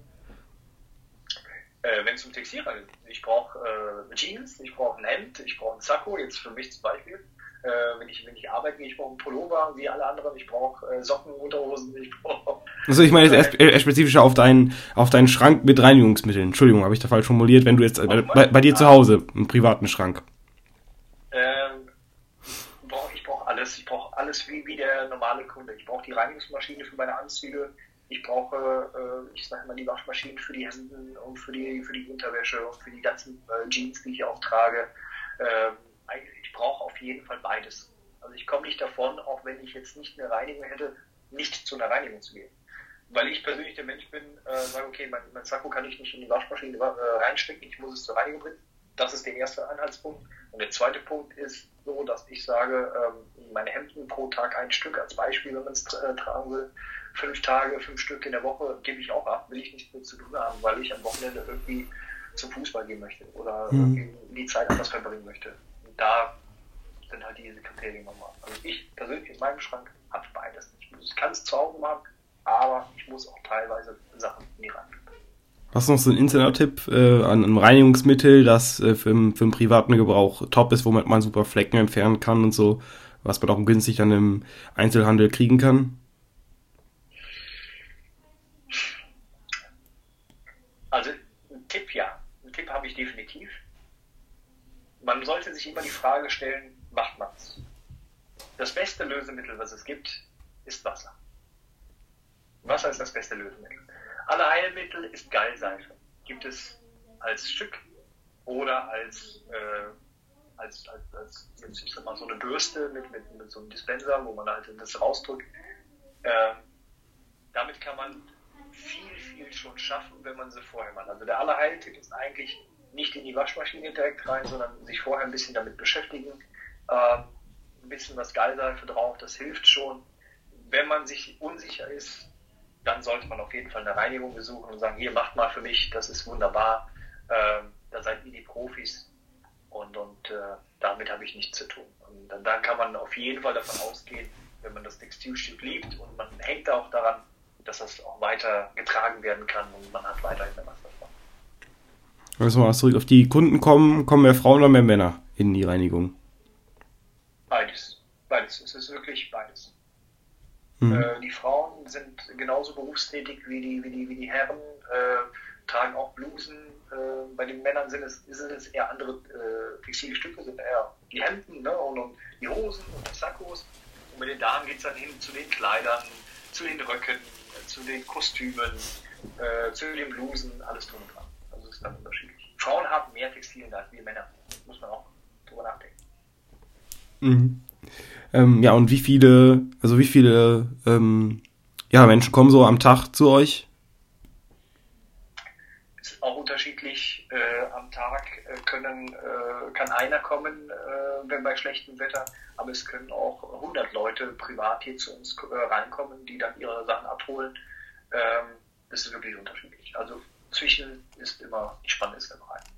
Äh, Wenn es um Textilreinigung geht, ich brauche äh, Jeans, ich brauche ein Hemd, ich brauche ein Sakko, jetzt für mich zum Beispiel. Äh, wenn, ich, wenn ich arbeite, ich brauche einen Pullover, wie alle anderen, ich brauche äh, Socken, Unterhosen, ich brauche... Also ich meine jetzt erst, spezifischer auf deinen, auf deinen Schrank mit Reinigungsmitteln. Entschuldigung, habe ich da falsch formuliert, wenn du jetzt bei, bei, bei dir zu Hause einen privaten Schrank. Ähm, brauch, ich brauche alles. Ich brauche alles wie, wie der normale Kunde. Ich brauche die Reinigungsmaschine für meine Anzüge. Ich brauche, äh, ich sage mal, die Waschmaschine für die Hemden und für die, für die Unterwäsche und für die ganzen äh, Jeans, die ich auch trage. Ähm, auf jeden Fall beides. Also ich komme nicht davon, auch wenn ich jetzt nicht eine Reinigung hätte, nicht zu einer Reinigung zu gehen. Weil ich persönlich der Mensch bin, äh, sage, okay, mein, mein Sakko kann ich nicht in die Waschmaschine äh, reinstecken, ich muss es zur Reinigung bringen. Das ist der erste Anhaltspunkt. Und der zweite Punkt ist so, dass ich sage, ähm, meine Hemden pro Tag ein Stück als Beispiel, wenn man es äh, tragen will. Fünf Tage, fünf Stück in der Woche gebe ich auch ab, will ich nichts mit zu tun haben, weil ich am Wochenende irgendwie zum Fußball gehen möchte oder mhm. die Zeit anders verbringen möchte. Und da sind halt diese Kriterien nochmal. Also ich persönlich in meinem Schrank habe beides nicht. Ich kann es zu Hause machen, aber ich muss auch teilweise Sachen in die Reinigung. Hast du noch so einen Internet-Tipp äh, an einem Reinigungsmittel, das äh, für, für den privaten Gebrauch top ist, womit man super Flecken entfernen kann und so, was man auch günstig dann im Einzelhandel kriegen kann? Also ein Tipp ja. Ein Tipp habe ich definitiv. Man sollte sich immer die Frage stellen, macht man es? Das beste Lösemittel, was es gibt, ist Wasser. Wasser ist das beste Lösemittel. Alle Heilmittel ist Gallseife. Gibt es als Stück oder als, äh, als, als, als jetzt, ich sag mal, so eine Bürste mit, mit, mit so einem Dispenser, wo man halt das rausdrückt. Äh, damit kann man viel, viel schon schaffen, wenn man sie vorher macht. Also der Allerheiltipp ist eigentlich nicht in die Waschmaschine direkt rein, sondern sich vorher ein bisschen damit beschäftigen. Äh, ein bisschen was Gallseife drauf, das hilft schon. Wenn man sich unsicher ist, dann sollte man auf jeden Fall eine Reinigung besuchen und sagen, hier macht mal für mich, das ist wunderbar, ähm, da seid ihr die Profis und, und äh, damit habe ich nichts zu tun. Und dann, dann, kann man auf jeden Fall davon ausgehen, wenn man das Textilstück liebt und man hängt auch daran, dass das auch weiter getragen werden kann und man hat weiterhin was davon. Also mal zurück auf die Kunden kommen, kommen mehr Frauen oder mehr Männer in die Reinigung? Beides. Es ist wirklich beides. Mhm. Äh, die Frauen sind genauso berufstätig wie die, wie die, wie die Herren. Äh, tragen auch Blusen. Äh, bei den Männern sind es, sind es eher andere äh, textile Stücke, sind eher die Hemden ne? und, und die Hosen und die Sakkos. Und bei den Damen geht es dann hin zu den Kleidern, zu den Röcken, zu den Kostümen, äh, zu den Blusen, alles drum und dran. Also ist dann unterschiedlich. Frauen haben mehr Textilien als wir Männer. Muss man auch drüber nachdenken. Mhm. Ähm, ja, und wie viele, also wie viele ähm, ja, Menschen kommen so am Tag zu euch? Ist auch unterschiedlich. Äh, am Tag äh, können, äh, kann einer kommen, äh, wenn bei schlechtem Wetter, aber es können auch 100 Leute privat hier zu uns äh, reinkommen, die dann ihre Sachen abholen. Ähm, das ist wirklich unterschiedlich. Also zwischen ist immer die Spanne ist immer rein.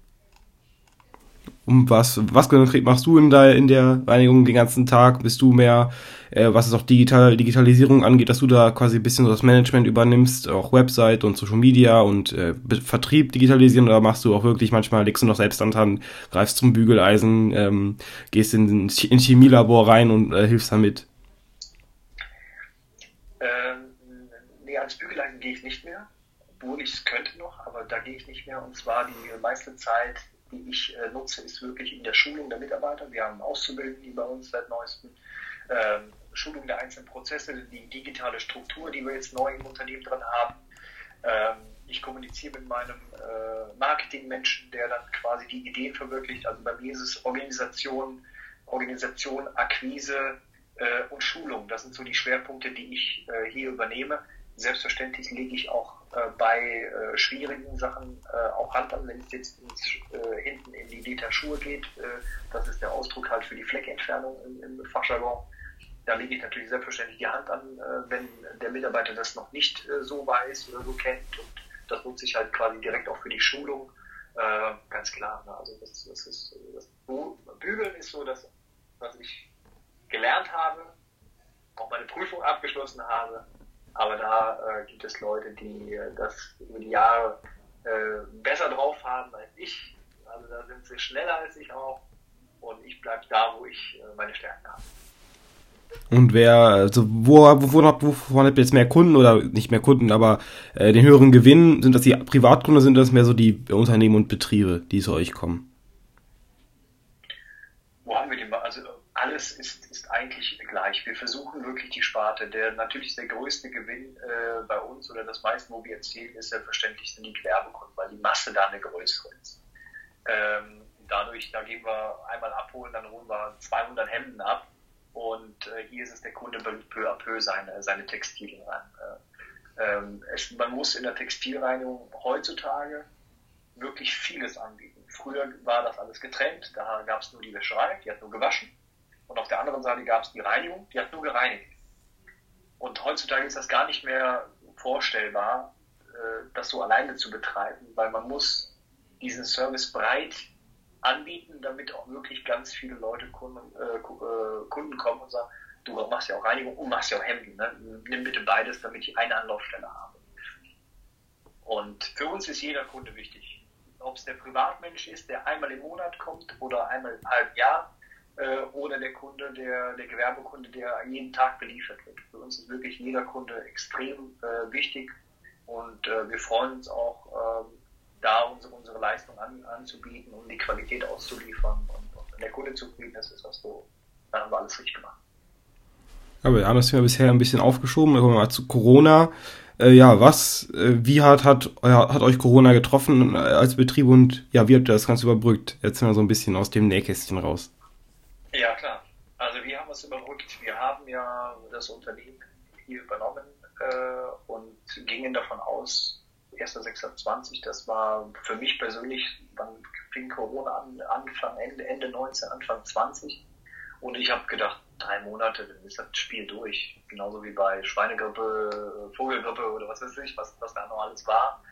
Um was, was konkret machst du in der, in der Reinigung den ganzen Tag? Bist du mehr, äh, was es auch digital, Digitalisierung angeht, dass du da quasi ein bisschen so das Management übernimmst, auch Website und Social Media und äh, Vertrieb digitalisieren oder machst du auch wirklich manchmal, legst du noch selbst an Hand, greifst zum Bügeleisen, ähm, gehst in, in Chemielabor rein und äh, hilfst damit? Ähm, nee, ans Bügeleisen gehe ich nicht mehr, obwohl ich es könnte noch, aber da gehe ich nicht mehr und zwar die meiste Zeit die ich äh, nutze, ist wirklich in der Schulung der Mitarbeiter. Wir haben Auszubildende, die bei uns seit neuestem ähm, Schulung der einzelnen Prozesse, die digitale Struktur, die wir jetzt neu im Unternehmen drin haben. Ähm, ich kommuniziere mit meinem äh, Marketingmenschen, der dann quasi die Ideen verwirklicht. Also bei mir ist es Organisation, Organisation, Akquise äh, und Schulung. Das sind so die Schwerpunkte, die ich äh, hier übernehme. Selbstverständlich lege ich auch äh, bei äh, schwierigen Sachen äh, auch Hand an, wenn es jetzt ins, äh, hinten in die Detail-Schuhe geht. Äh, das ist der Ausdruck halt für die Fleckentfernung im, im Fachjargon. Da lege ich natürlich selbstverständlich die Hand an, äh, wenn der Mitarbeiter das noch nicht so weiß oder so kennt. Und das nutze ich halt quasi direkt auch für die Schulung. ganz klar. Ne? Also das, das ist das Bügeln ist so das, was ich gelernt habe, auch meine Prüfung abgeschlossen habe aber da äh, gibt es Leute, die äh, das über die Jahre äh, besser drauf haben als ich. Also da sind sie schneller als ich auch. Und ich bleibe da, wo ich äh, meine Stärken habe. Und wer, also wo, wovon, wovon habt ihr jetzt mehr Kunden oder nicht mehr Kunden, aber äh, den höheren Gewinn, sind das die Privatkunden, sind das mehr so die Unternehmen und Betriebe, die zu euch kommen? Wo haben wir den? Also alles ist eigentlich gleich. Wir versuchen wirklich die Sparte. Der natürlich der größte Gewinn äh, bei uns oder das meiste, wo wir erzielen, ist selbstverständlich sind die Gewerbekunden, weil die Masse da eine größere ist. Ähm, dadurch, da gehen wir einmal abholen, dann holen wir 200 Hemden ab und äh, hier ist es der Kunde peu à peu seine, seine Textilien ran. Äh, ähm, man muss in der Textilreinigung heutzutage wirklich vieles anbieten. Früher war das alles getrennt, da gab es nur die Wäscherei, die hat nur gewaschen und auf der anderen Seite gab es die Reinigung, die hat nur gereinigt. Und heutzutage ist das gar nicht mehr vorstellbar, äh, das so alleine zu betreiben, weil man muss diesen Service breit anbieten, damit auch wirklich ganz viele Leute, Kunden, äh, äh, Kunden kommen und sagen, du machst ja auch Reinigung und machst ja auch Hemden. Ne? Nimm bitte beides, damit ich eine Anlaufstelle habe. Und für uns ist jeder Kunde wichtig. Ob es der Privatmensch ist, der einmal im Monat kommt oder einmal im halben Jahr, äh, oder der Kunde, der, der Gewerbekunde, der jeden Tag beliefert wird. Für uns ist wirklich jeder Kunde extrem äh, wichtig und äh, wir freuen uns auch, ähm, da unsere, unsere Leistung an, anzubieten, um die Qualität auszuliefern. Und, und wenn der Kunde zufrieden ist, ist das so, dann haben wir alles richtig gemacht. Aber wir haben das Thema bisher ein bisschen aufgeschoben. Kommen wir mal zu Corona. Äh, ja, was, äh, wie hart hat, hat euch Corona getroffen als Betrieb und ja, wie habt ihr das Ganze überbrückt? Jetzt sind wir so ein bisschen aus dem Nähkästchen raus. Ja, klar. Also wir haben es überbrückt. Wir haben ja das Unternehmen hier übernommen äh, und gingen davon aus, 1.6.20, das war für mich persönlich, wann fing Corona an, Anfang, Ende, Ende 19, Anfang 20. Und ich habe gedacht, drei Monate, dann ist das Spiel durch. Genauso wie bei Schweinegrippe, Vogelgrippe oder was weiß ich, was, was da noch alles war.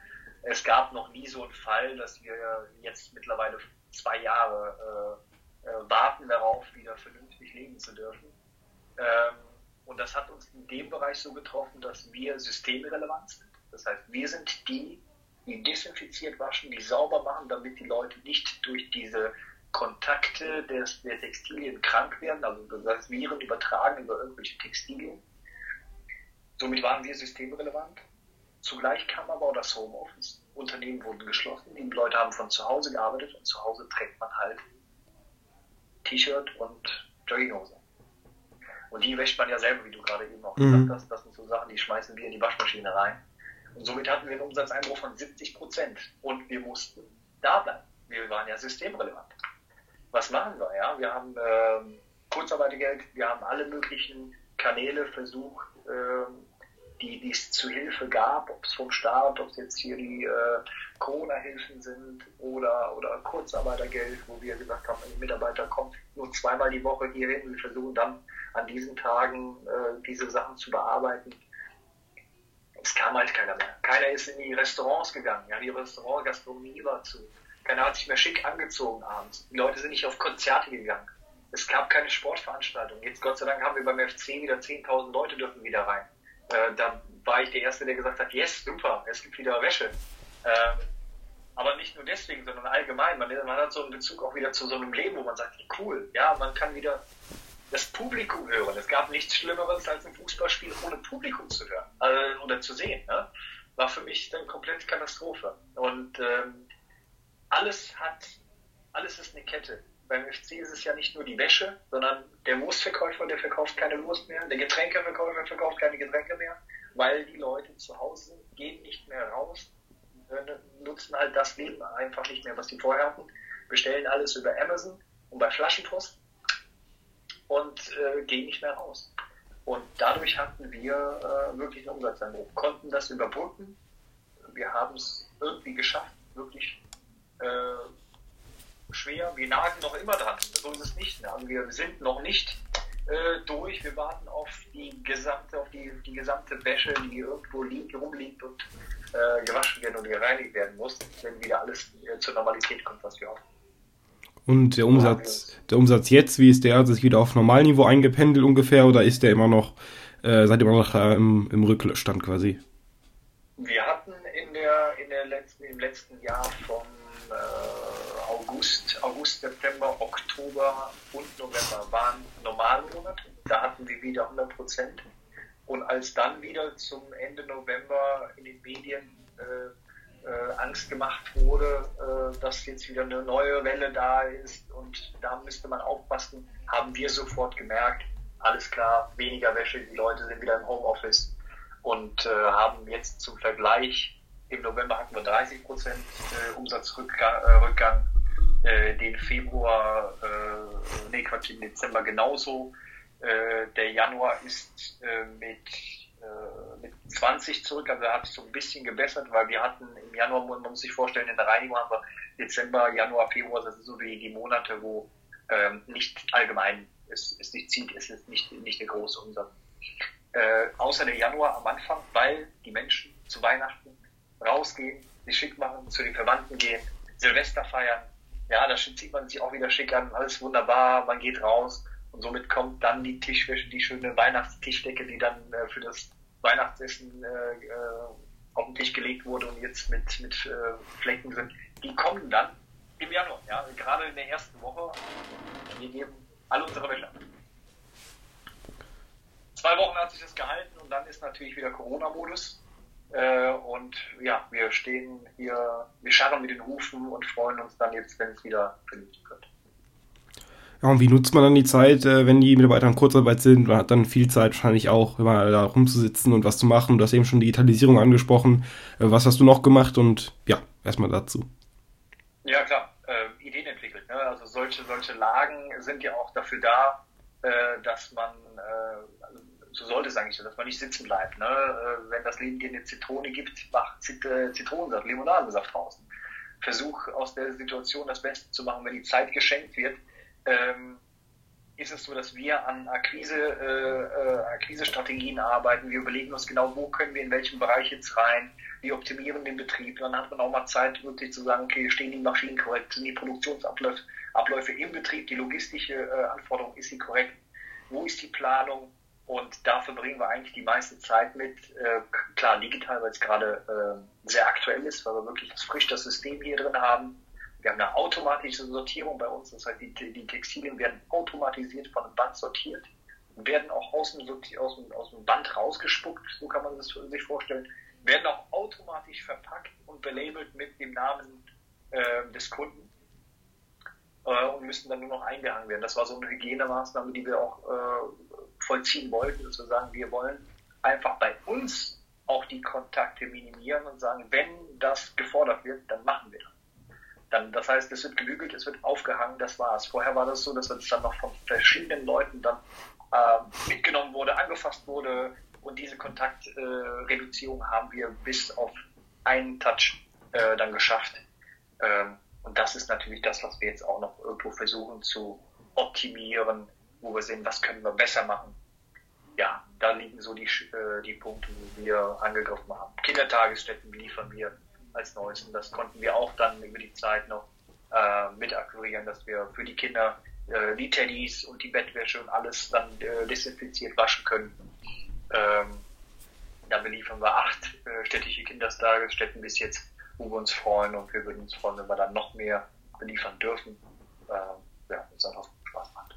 Es gab noch nie so einen Fall, dass wir jetzt mittlerweile zwei Jahre äh, warten darauf, wieder vernünftig leben zu dürfen. Ähm, und das hat uns in dem Bereich so getroffen, dass wir systemrelevant sind. Das heißt, wir sind die, die desinfiziert waschen, die sauber machen, damit die Leute nicht durch diese Kontakte des, der Textilien krank werden, also das heißt Viren übertragen über irgendwelche Textilien. Somit waren wir systemrelevant. Zugleich kam aber auch das Homeoffice. Unternehmen wurden geschlossen, die Leute haben von zu Hause gearbeitet und zu Hause trägt man halt T-Shirt und Jogginghose. Und die wäscht man ja selber, wie du gerade eben auch mhm. gesagt hast. Das sind so Sachen, die schmeißen wir in die Waschmaschine rein. Und somit hatten wir einen Umsatzeinbruch von 70 Prozent. Und wir mussten da bleiben. Wir waren ja systemrelevant. Was machen wir? Ja, wir haben ähm, Kurzarbeitergeld, wir haben alle möglichen Kanäle versucht, ähm, die es zu Hilfe gab, ob es vom Staat, ob es jetzt hier die äh, Corona-Hilfen sind oder, oder Kurzarbeitergeld, wo wir gesagt haben, ein Mitarbeiter kommt nur zweimal die Woche hierhin. Wir versuchen dann an diesen Tagen äh, diese Sachen zu bearbeiten. Es kam halt keiner mehr. Keiner ist in die Restaurants gegangen. Ja, die Restaurant-Gastronomie war zu. Keiner hat sich mehr schick angezogen abends. Die Leute sind nicht auf Konzerte gegangen. Es gab keine Sportveranstaltung. Jetzt Gott sei Dank haben wir beim FC wieder 10.000 Leute dürfen wieder rein. Äh, da war ich der Erste, der gesagt hat, yes, super, es gibt wieder Wäsche. Ähm, aber nicht nur deswegen, sondern allgemein. Man, man, hat so einen Bezug auch wieder zu so einem Leben, wo man sagt, cool, ja, man kann wieder das Publikum hören. Es gab nichts Schlimmeres, als ein Fußballspiel ohne Publikum zu hören äh, oder zu sehen. Ne? War für mich dann komplett Katastrophe. Und ähm, alles hat, alles ist eine Kette. Beim FC ist es ja nicht nur die Wäsche, sondern der Wurstverkäufer, der verkauft keine Wurst mehr, der Getränkeverkäufer verkauft keine Getränke mehr, weil die Leute zu Hause gehen nicht mehr raus, nutzen halt das Leben einfach nicht mehr, was die vorher hatten, bestellen alles über Amazon und bei Flaschenpost und äh, gehen nicht mehr raus. Und dadurch hatten wir äh, wirklich einen Umsatzeinbruch, konnten das überbrücken. Wir haben es irgendwie geschafft, wirklich äh, schwer. Wir nagen noch immer dran. So ist es nicht. Also wir sind noch nicht äh, durch. Wir warten auf die gesamte, auf die, die gesamte Wäsche, die irgendwo liegt, rumliegt und äh, gewaschen werden und gereinigt werden muss, wenn wieder alles äh, zur Normalität kommt, was wir hoffen. Und der Umsatz, der Umsatz jetzt, wie ist der? Hat sich wieder auf Normalniveau eingependelt ungefähr oder ist der immer noch, äh, seid ihr immer noch äh, im, im Rückstand quasi? Wir hatten in der, in der letzten, im letzten Jahr von äh, August, August, September, Oktober und November waren Normalmonate. Da hatten wir wieder 100 Prozent. Und als dann wieder zum Ende November in den Medien äh, äh, Angst gemacht wurde, äh, dass jetzt wieder eine neue Welle da ist und da müsste man aufpassen, haben wir sofort gemerkt, alles klar, weniger Wäsche, die Leute sind wieder im Homeoffice und äh, haben jetzt zum Vergleich, im November hatten wir 30 Prozent äh, Umsatzrückgang, äh, äh, den Februar, äh, nee Quatsch, im Dezember genauso. Äh, der Januar ist äh, mit äh, mit 20 zurück, also hat sich so ein bisschen gebessert, weil wir hatten im Januar, man muss sich vorstellen, in der Reinigung haben wir Dezember, Januar, Februar, das sind so die, die Monate, wo ähm, nicht allgemein es, es nicht zieht, es ist nicht, nicht der große Umsatz. Äh, außer der Januar am Anfang, weil die Menschen zu Weihnachten rausgehen, sich schick machen, zu den Verwandten gehen, Silvester feiern. Ja, da zieht man sich auch wieder schick an, alles wunderbar, man geht raus und somit kommt dann die Tischwäsche, die schöne Weihnachtstischdecke, die dann äh, für das Weihnachtsessen äh, äh, auf den Tisch gelegt wurde und jetzt mit, mit äh, Flecken sind, die kommen dann im Januar, ja, gerade in der ersten Woche. Wir geben alle unsere Wäsche Zwei Wochen hat sich das gehalten und dann ist natürlich wieder Corona-Modus. Äh, und ja, wir stehen hier, wir scharren mit den Hufen und freuen uns dann jetzt, wenn es wieder vernünftig wird. Ja, und wie nutzt man dann die Zeit, äh, wenn die Mitarbeiter in Kurzarbeit sind? Man hat dann viel Zeit wahrscheinlich auch, immer da rumzusitzen und was zu machen. Du hast eben schon Digitalisierung angesprochen. Äh, was hast du noch gemacht? Und ja, erstmal dazu. Ja, klar. Äh, Ideen entwickelt. Ne? Also solche, solche Lagen sind ja auch dafür da, äh, dass man, äh, so sollte es eigentlich sein, dass man nicht sitzen bleibt. Ne? Äh, wenn das Leben dir eine Zitrone gibt, mach Zitronensaft, Limonadensaft raus. Versuch aus der Situation das Beste zu machen, wenn die Zeit geschenkt wird ähm, ist es so, dass wir an Akquise, äh, äh, Akquise-Strategien arbeiten. Wir überlegen uns genau, wo können wir in welchem Bereich jetzt rein. Wir optimieren den Betrieb. Dann hat man auch mal Zeit, wirklich zu sagen, okay, stehen die Maschinen korrekt, sind die Produktionsabläufe Abläufe im Betrieb, die logistische äh, Anforderung, ist sie korrekt? Wo ist die Planung? Und da verbringen wir eigentlich die meiste Zeit mit. Äh, klar, digital, weil es gerade äh, sehr aktuell ist, weil wir wirklich frisch das System hier drin haben wir haben eine automatische Sortierung bei uns, das heißt, die, die Textilien werden automatisiert von einem Band sortiert, werden auch aus dem, aus, dem, aus dem Band rausgespuckt, so kann man das sich vorstellen, werden auch automatisch verpackt und belabelt mit dem Namen äh, des Kunden äh, und müssten dann nur noch eingehangen werden. Das war so eine Hygienemaßnahme, die wir auch äh, vollziehen wollten, dass wir sagen, wir wollen einfach bei uns auch die Kontakte minimieren und sagen, wenn das gefordert wird, dann machen wir das. Dann, das heißt, es wird gebügelt, es wird aufgehangen, das war's. Vorher war das so, dass es dann noch von verschiedenen Leuten dann äh, mitgenommen wurde, angefasst wurde und diese Kontaktreduzierung äh, haben wir bis auf einen Touch äh, dann geschafft. Ähm, und das ist natürlich das, was wir jetzt auch noch irgendwo versuchen zu optimieren, wo wir sehen, was können wir besser machen. Ja, da liegen so die, äh, die Punkte, die wir angegriffen haben. Kindertagesstätten liefern wir als Neues und das konnten wir auch dann über die Zeit noch äh, mit akquirieren, dass wir für die Kinder äh, die Teddys und die Bettwäsche und alles dann äh, desinfiziert waschen können. Ähm, da beliefern wir acht äh, städtische Kindertagesstätten bis jetzt, wo wir uns freuen und wir würden uns freuen, wenn wir dann noch mehr beliefern dürfen. Äh, ja, es einfach Spaß macht.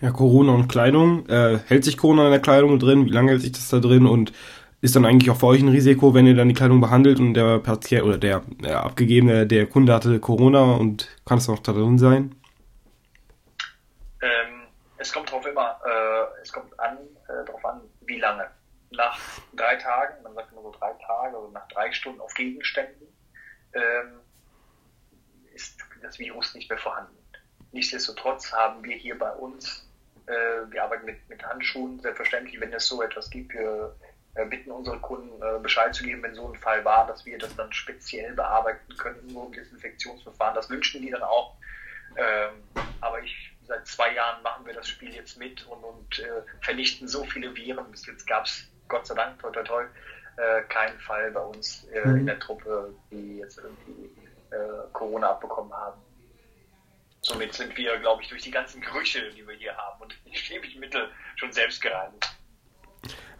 Ja, Corona und Kleidung. Äh, hält sich Corona in der Kleidung drin? Wie lange hält sich das da drin? Und ist dann eigentlich auch für euch ein Risiko, wenn ihr dann die Kleidung behandelt und der Patient oder der, der abgegebene, der Kunde hatte Corona und kann es auch da drin sein? Ähm, es kommt drauf immer, äh, es kommt an, äh, darauf an, wie lange. Nach drei Tagen, man sagt immer so drei Tage oder nach drei Stunden auf Gegenständen, ähm, ist das Virus nicht mehr vorhanden. Nichtsdestotrotz haben wir hier bei uns äh, wir arbeiten mit, mit Handschuhen, selbstverständlich, wenn es so etwas gibt. Wir äh, bitten unsere Kunden äh, Bescheid zu geben, wenn so ein Fall war, dass wir das dann speziell bearbeiten können, nur im Desinfektionsverfahren. Das wünschen die dann auch. Ähm, aber ich, seit zwei Jahren machen wir das Spiel jetzt mit und, und äh, vernichten so viele Viren. Bis jetzt gab es, Gott sei Dank, toi toi toi, äh, keinen Fall bei uns äh, mhm. in der Truppe, die jetzt irgendwie äh, Corona abbekommen haben. Somit sind wir, glaube ich, durch die ganzen Gerüche, die wir hier haben und die Chemiemittel schon selbst gereinigt.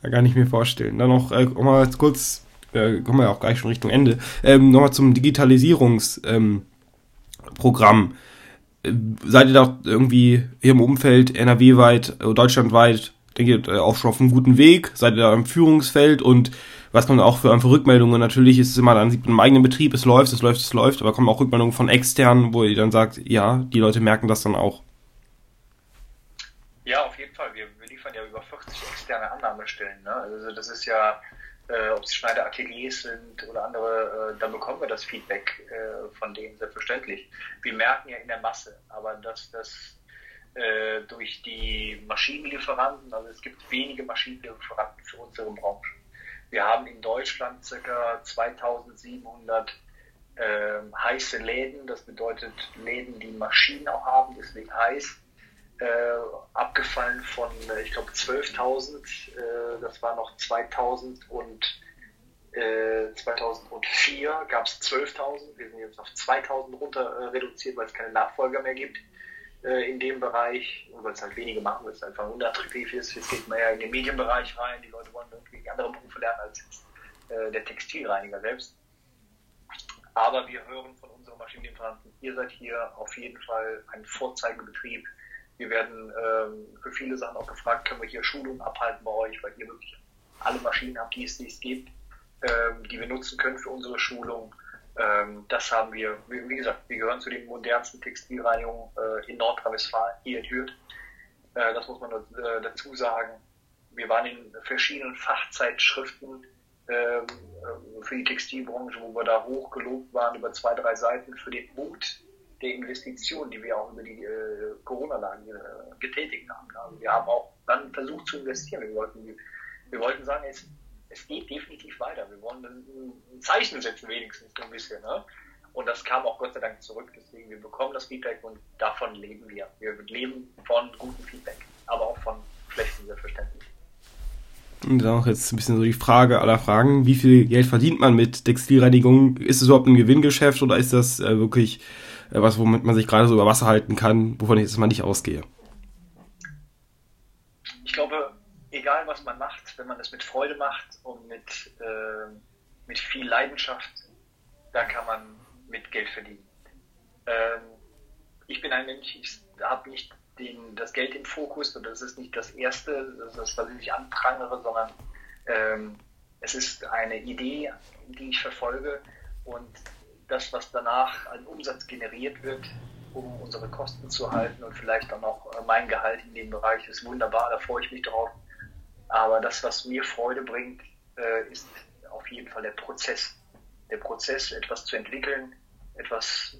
Ja, gar nicht mir vorstellen. Dann noch äh, mal kurz, äh, kommen wir auch gleich schon Richtung Ende, ähm, nochmal zum Digitalisierungsprogramm. Ähm, äh, seid ihr da irgendwie hier im Umfeld NRW-weit, äh, deutschlandweit, denke ich, auch schon auf einem guten Weg? Seid ihr da im Führungsfeld und was man auch für einfach Rückmeldungen natürlich ist, ist immer, dann sieht man im eigenen Betrieb, es läuft, es läuft, es läuft, aber kommen auch Rückmeldungen von externen, wo ihr dann sagt, ja, die Leute merken das dann auch. Ja, auf jeden Fall. Wir, wir liefern ja über 40 externe Annahmestellen. Ne? Also das ist ja, äh, ob es Schneider Ateliers sind oder andere, äh, dann bekommen wir das Feedback äh, von denen selbstverständlich. Wir merken ja in der Masse, aber dass das äh, durch die Maschinenlieferanten, also es gibt wenige Maschinenlieferanten für unsere Branche. Wir haben in Deutschland ca. 2700 äh, heiße Läden, das bedeutet Läden, die Maschinen auch haben, deswegen heiß. Äh, abgefallen von, äh, ich glaube, 12.000, äh, das war noch 2000 und 2004 gab es 12.000, wir sind jetzt auf 2.000 runter reduziert, weil es keine Nachfolger mehr gibt in dem Bereich, weil es halt wenige machen, weil es einfach unattraktiv ist. Jetzt geht man ja in den Medienbereich rein, die Leute wollen irgendwie andere Berufe lernen als äh, der Textilreiniger selbst. Aber wir hören von unseren Maschinenlieferanten, ihr seid hier auf jeden Fall ein Vorzeigebetrieb. Wir werden ähm, für viele Sachen auch gefragt, können wir hier Schulungen abhalten bei euch, weil ihr wirklich alle Maschinen habt, die es, die es gibt, ähm, die wir nutzen können für unsere Schulung. Ähm, das haben wir, wie, wie, gesagt, wir gehören zu den modernsten Textilreinigungen äh, in Nordrhein-Westfalen, hier in Hürth. Äh, das muss man äh, dazu sagen. Wir waren in verschiedenen Fachzeitschriften ähm, äh, für die Textilbranche, wo wir da hoch gelobt waren über zwei, drei Seiten für den Mut der Investitionen, die wir auch über die äh, Corona-Lage äh, getätigt haben. Also wir haben auch dann versucht zu investieren. Wir wollten, wir wollten sagen, es es geht definitiv weiter. Wir wollen ein Zeichen setzen, wenigstens ein bisschen. Ne? Und das kam auch Gott sei Dank zurück. Deswegen, wir bekommen das Feedback und davon leben wir. Wir leben von gutem Feedback, aber auch von schlechten, selbstverständlich. Und dann auch jetzt ein bisschen so die Frage aller Fragen. Wie viel Geld verdient man mit Textilreinigung? Ist es überhaupt ein Gewinngeschäft oder ist das äh, wirklich was, womit man sich gerade so über Wasser halten kann, wovon ich jetzt mal nicht ausgehe? Ich glaube, egal was man macht, wenn man es mit Freude macht und mit, äh, mit viel Leidenschaft, da kann man mit Geld verdienen. Ähm, ich bin ein Mensch, ich habe nicht den, das Geld im Fokus und das ist nicht das Erste, das was ich anprangere, sondern ähm, es ist eine Idee, die ich verfolge und das, was danach an Umsatz generiert wird, um unsere Kosten zu halten und vielleicht dann auch äh, mein Gehalt in dem Bereich ist wunderbar, da freue ich mich drauf. Aber das, was mir Freude bringt, äh, ist auf jeden Fall der Prozess. Der Prozess, etwas zu entwickeln, etwas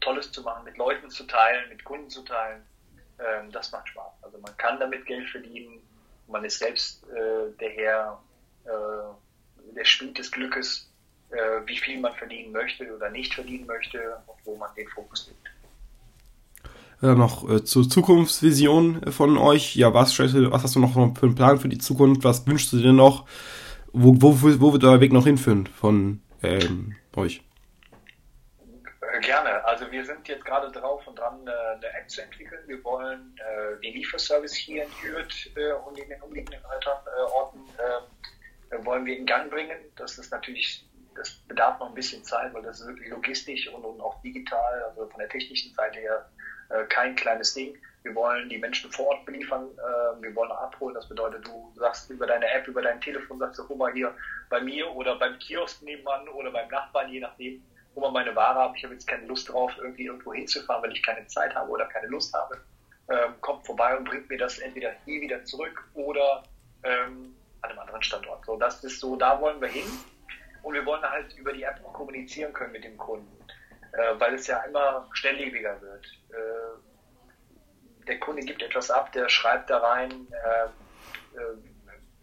Tolles zu machen, mit Leuten zu teilen, mit Kunden zu teilen. Ähm, das macht Spaß. Also man kann damit Geld verdienen. Man ist selbst äh, der Herr, der Schmied des Glückes, wie viel man verdienen möchte oder nicht verdienen möchte und wo man den Fokus legt äh, noch äh, zur Zukunftsvision von euch. Ja, was, was hast du noch für einen Plan für die Zukunft? Was wünschst du dir noch? Wo, wo, wo wird euer Weg noch hinführen von ähm, euch? Äh, gerne. Also wir sind jetzt gerade drauf und dran, äh, eine App zu entwickeln. Wir wollen äh, den Lieferservice hier in Hürth äh, und in den umliegenden Orten äh, wollen wir in Gang bringen. Das ist natürlich, das bedarf noch ein bisschen Zeit, weil das ist wirklich logistisch und, und auch digital, also von der technischen Seite her äh, kein kleines Ding. Wir wollen die Menschen vor Ort beliefern, äh, wir wollen abholen. Das bedeutet, du sagst über deine App, über dein Telefon, sagst du, guck mal hier bei mir oder beim Kiosk nebenan oder beim Nachbarn, je nachdem, wo man meine Ware habe. Ich habe jetzt keine Lust drauf, irgendwie irgendwo hinzufahren, weil ich keine Zeit habe oder keine Lust habe. Ähm, kommt vorbei und bringt mir das entweder hier wieder zurück oder ähm, an einem anderen Standort. So, das ist so, da wollen wir hin. Und wir wollen halt über die App auch kommunizieren können mit dem Kunden äh, weil es ja immer schnelllebiger wird. Äh, der Kunde gibt etwas ab, der schreibt da rein, äh, äh,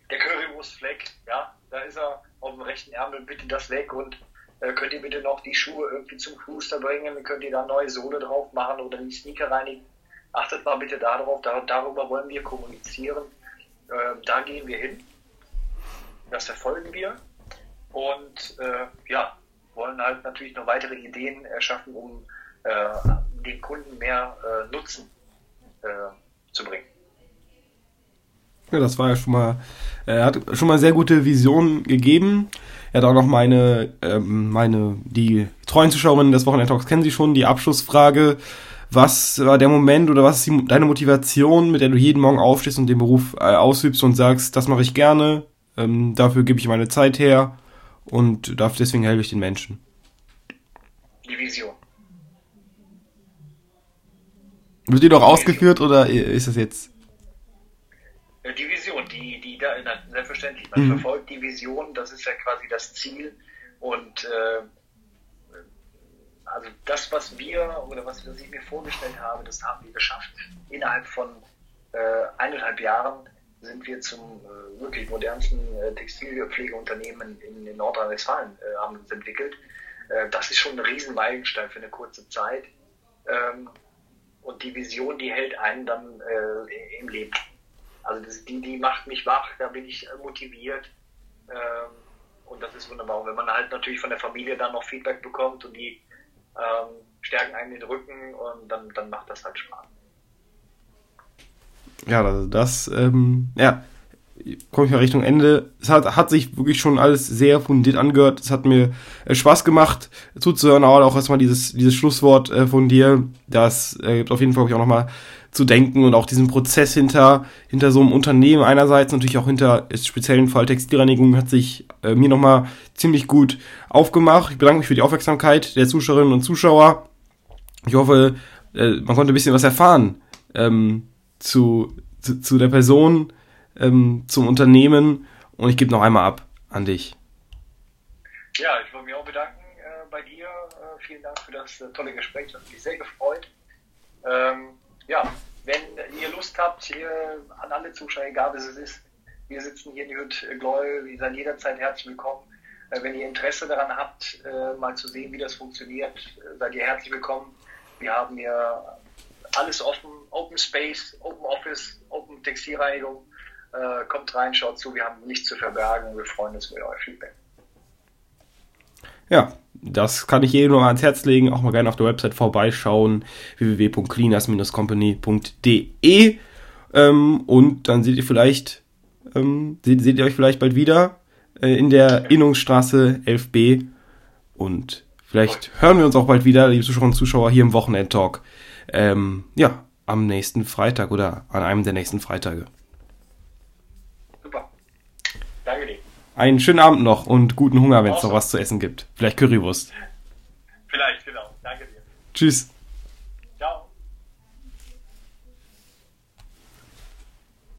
der Currywurstfleck, ja, da ist er auf dem rechten Ärmel, bitte das weg und äh, könnt ihr bitte noch die Schuhe irgendwie zum Cruister bringen, könnt ihr da neue Sohle drauf machen oder die Sneaker reinigen. Achtet mal bitte darauf, da, darüber wollen wir kommunizieren. Äh, da gehen wir hin. Das verfolgen wir. Und äh, ja, wollen halt natürlich noch weitere Ideen erschaffen, um äh, den Kunden mehr äh, Nutzen äh, zu bringen. Ja, das war ja schon mal, er hat schon mal sehr gute Visionen gegeben. Er hat auch noch meine, ähm, meine, die treuen Zuschauerinnen des Wochenendtalks kennen Sie schon, die Abschlussfrage. Was war der Moment oder was ist die, deine Motivation, mit der du jeden Morgen aufstehst und den Beruf äh, ausübst und sagst, das mache ich gerne, ähm, dafür gebe ich meine Zeit her und darf deswegen helfe ich den Menschen. Die Vision. Wird die doch ausgeführt oder ist das jetzt? Äh, die Vision, die, die da, selbstverständlich, man mhm. verfolgt die Vision, das ist ja quasi das Ziel und äh, also das, was wir oder was, was ich mir vorgestellt habe, das haben wir geschafft innerhalb von äh, eineinhalb Jahren sind wir zum äh, wirklich modernsten äh, Textilpflegeunternehmen in, in Nordrhein-Westfalen äh, haben uns entwickelt. Äh, das ist schon ein Riesenmeilenstein für eine kurze Zeit. Ähm, und die Vision, die hält einen dann äh, im Leben. Also das, die, die macht mich wach, da bin ich motiviert. Ähm, und das ist wunderbar. Und wenn man halt natürlich von der Familie dann noch Feedback bekommt und die ähm, stärken einen den Rücken und dann, dann macht das halt Spaß ja, also das, ähm, ja, komme ich mal Richtung Ende. Es hat, hat sich wirklich schon alles sehr fundiert angehört. Es hat mir äh, Spaß gemacht zuzuhören, aber auch erstmal dieses, dieses Schlusswort äh, von dir. Das äh, gibt auf jeden Fall auch nochmal zu denken und auch diesen Prozess hinter, hinter so einem Unternehmen einerseits, natürlich auch hinter speziellen Fall Textilreinigung hat sich äh, mir nochmal ziemlich gut aufgemacht. Ich bedanke mich für die Aufmerksamkeit der Zuschauerinnen und Zuschauer. Ich hoffe, äh, man konnte ein bisschen was erfahren. Ähm, zu, zu, zu der Person, ähm, zum Unternehmen und ich gebe noch einmal ab an dich. Ja, ich wollte mich auch bedanken äh, bei dir. Äh, vielen Dank für das äh, tolle Gespräch. Das hat mich sehr gefreut. Ähm, ja, wenn ihr Lust habt, ihr, an alle Zuschauer, egal was es ist, wir sitzen hier in Hüt Gläu, ihr seid jederzeit herzlich willkommen. Äh, wenn ihr Interesse daran habt, äh, mal zu sehen, wie das funktioniert, äh, seid ihr herzlich willkommen. Wir haben hier alles offen, Open Space, Open Office, Open Textilreinigung. Äh, kommt rein, schaut zu, wir haben nichts zu verbergen. Wir freuen uns über euer Feedback. Ja, das kann ich jedem nur ans Herz legen. Auch mal gerne auf der Website vorbeischauen. www.cleaners-company.de ähm, Und dann seht ihr vielleicht, ähm, seht, seht, ihr euch vielleicht bald wieder äh, in der Innungsstraße 11b. Und vielleicht hören wir uns auch bald wieder, liebe Zuschauerinnen und Zuschauer, hier im Wochenend-Talk ähm, ja, am nächsten Freitag oder an einem der nächsten Freitage. Super. Danke dir. einen schönen Abend noch und guten Hunger, wenn es noch was zu essen gibt. Vielleicht Currywurst. Vielleicht, genau. Danke dir. Tschüss.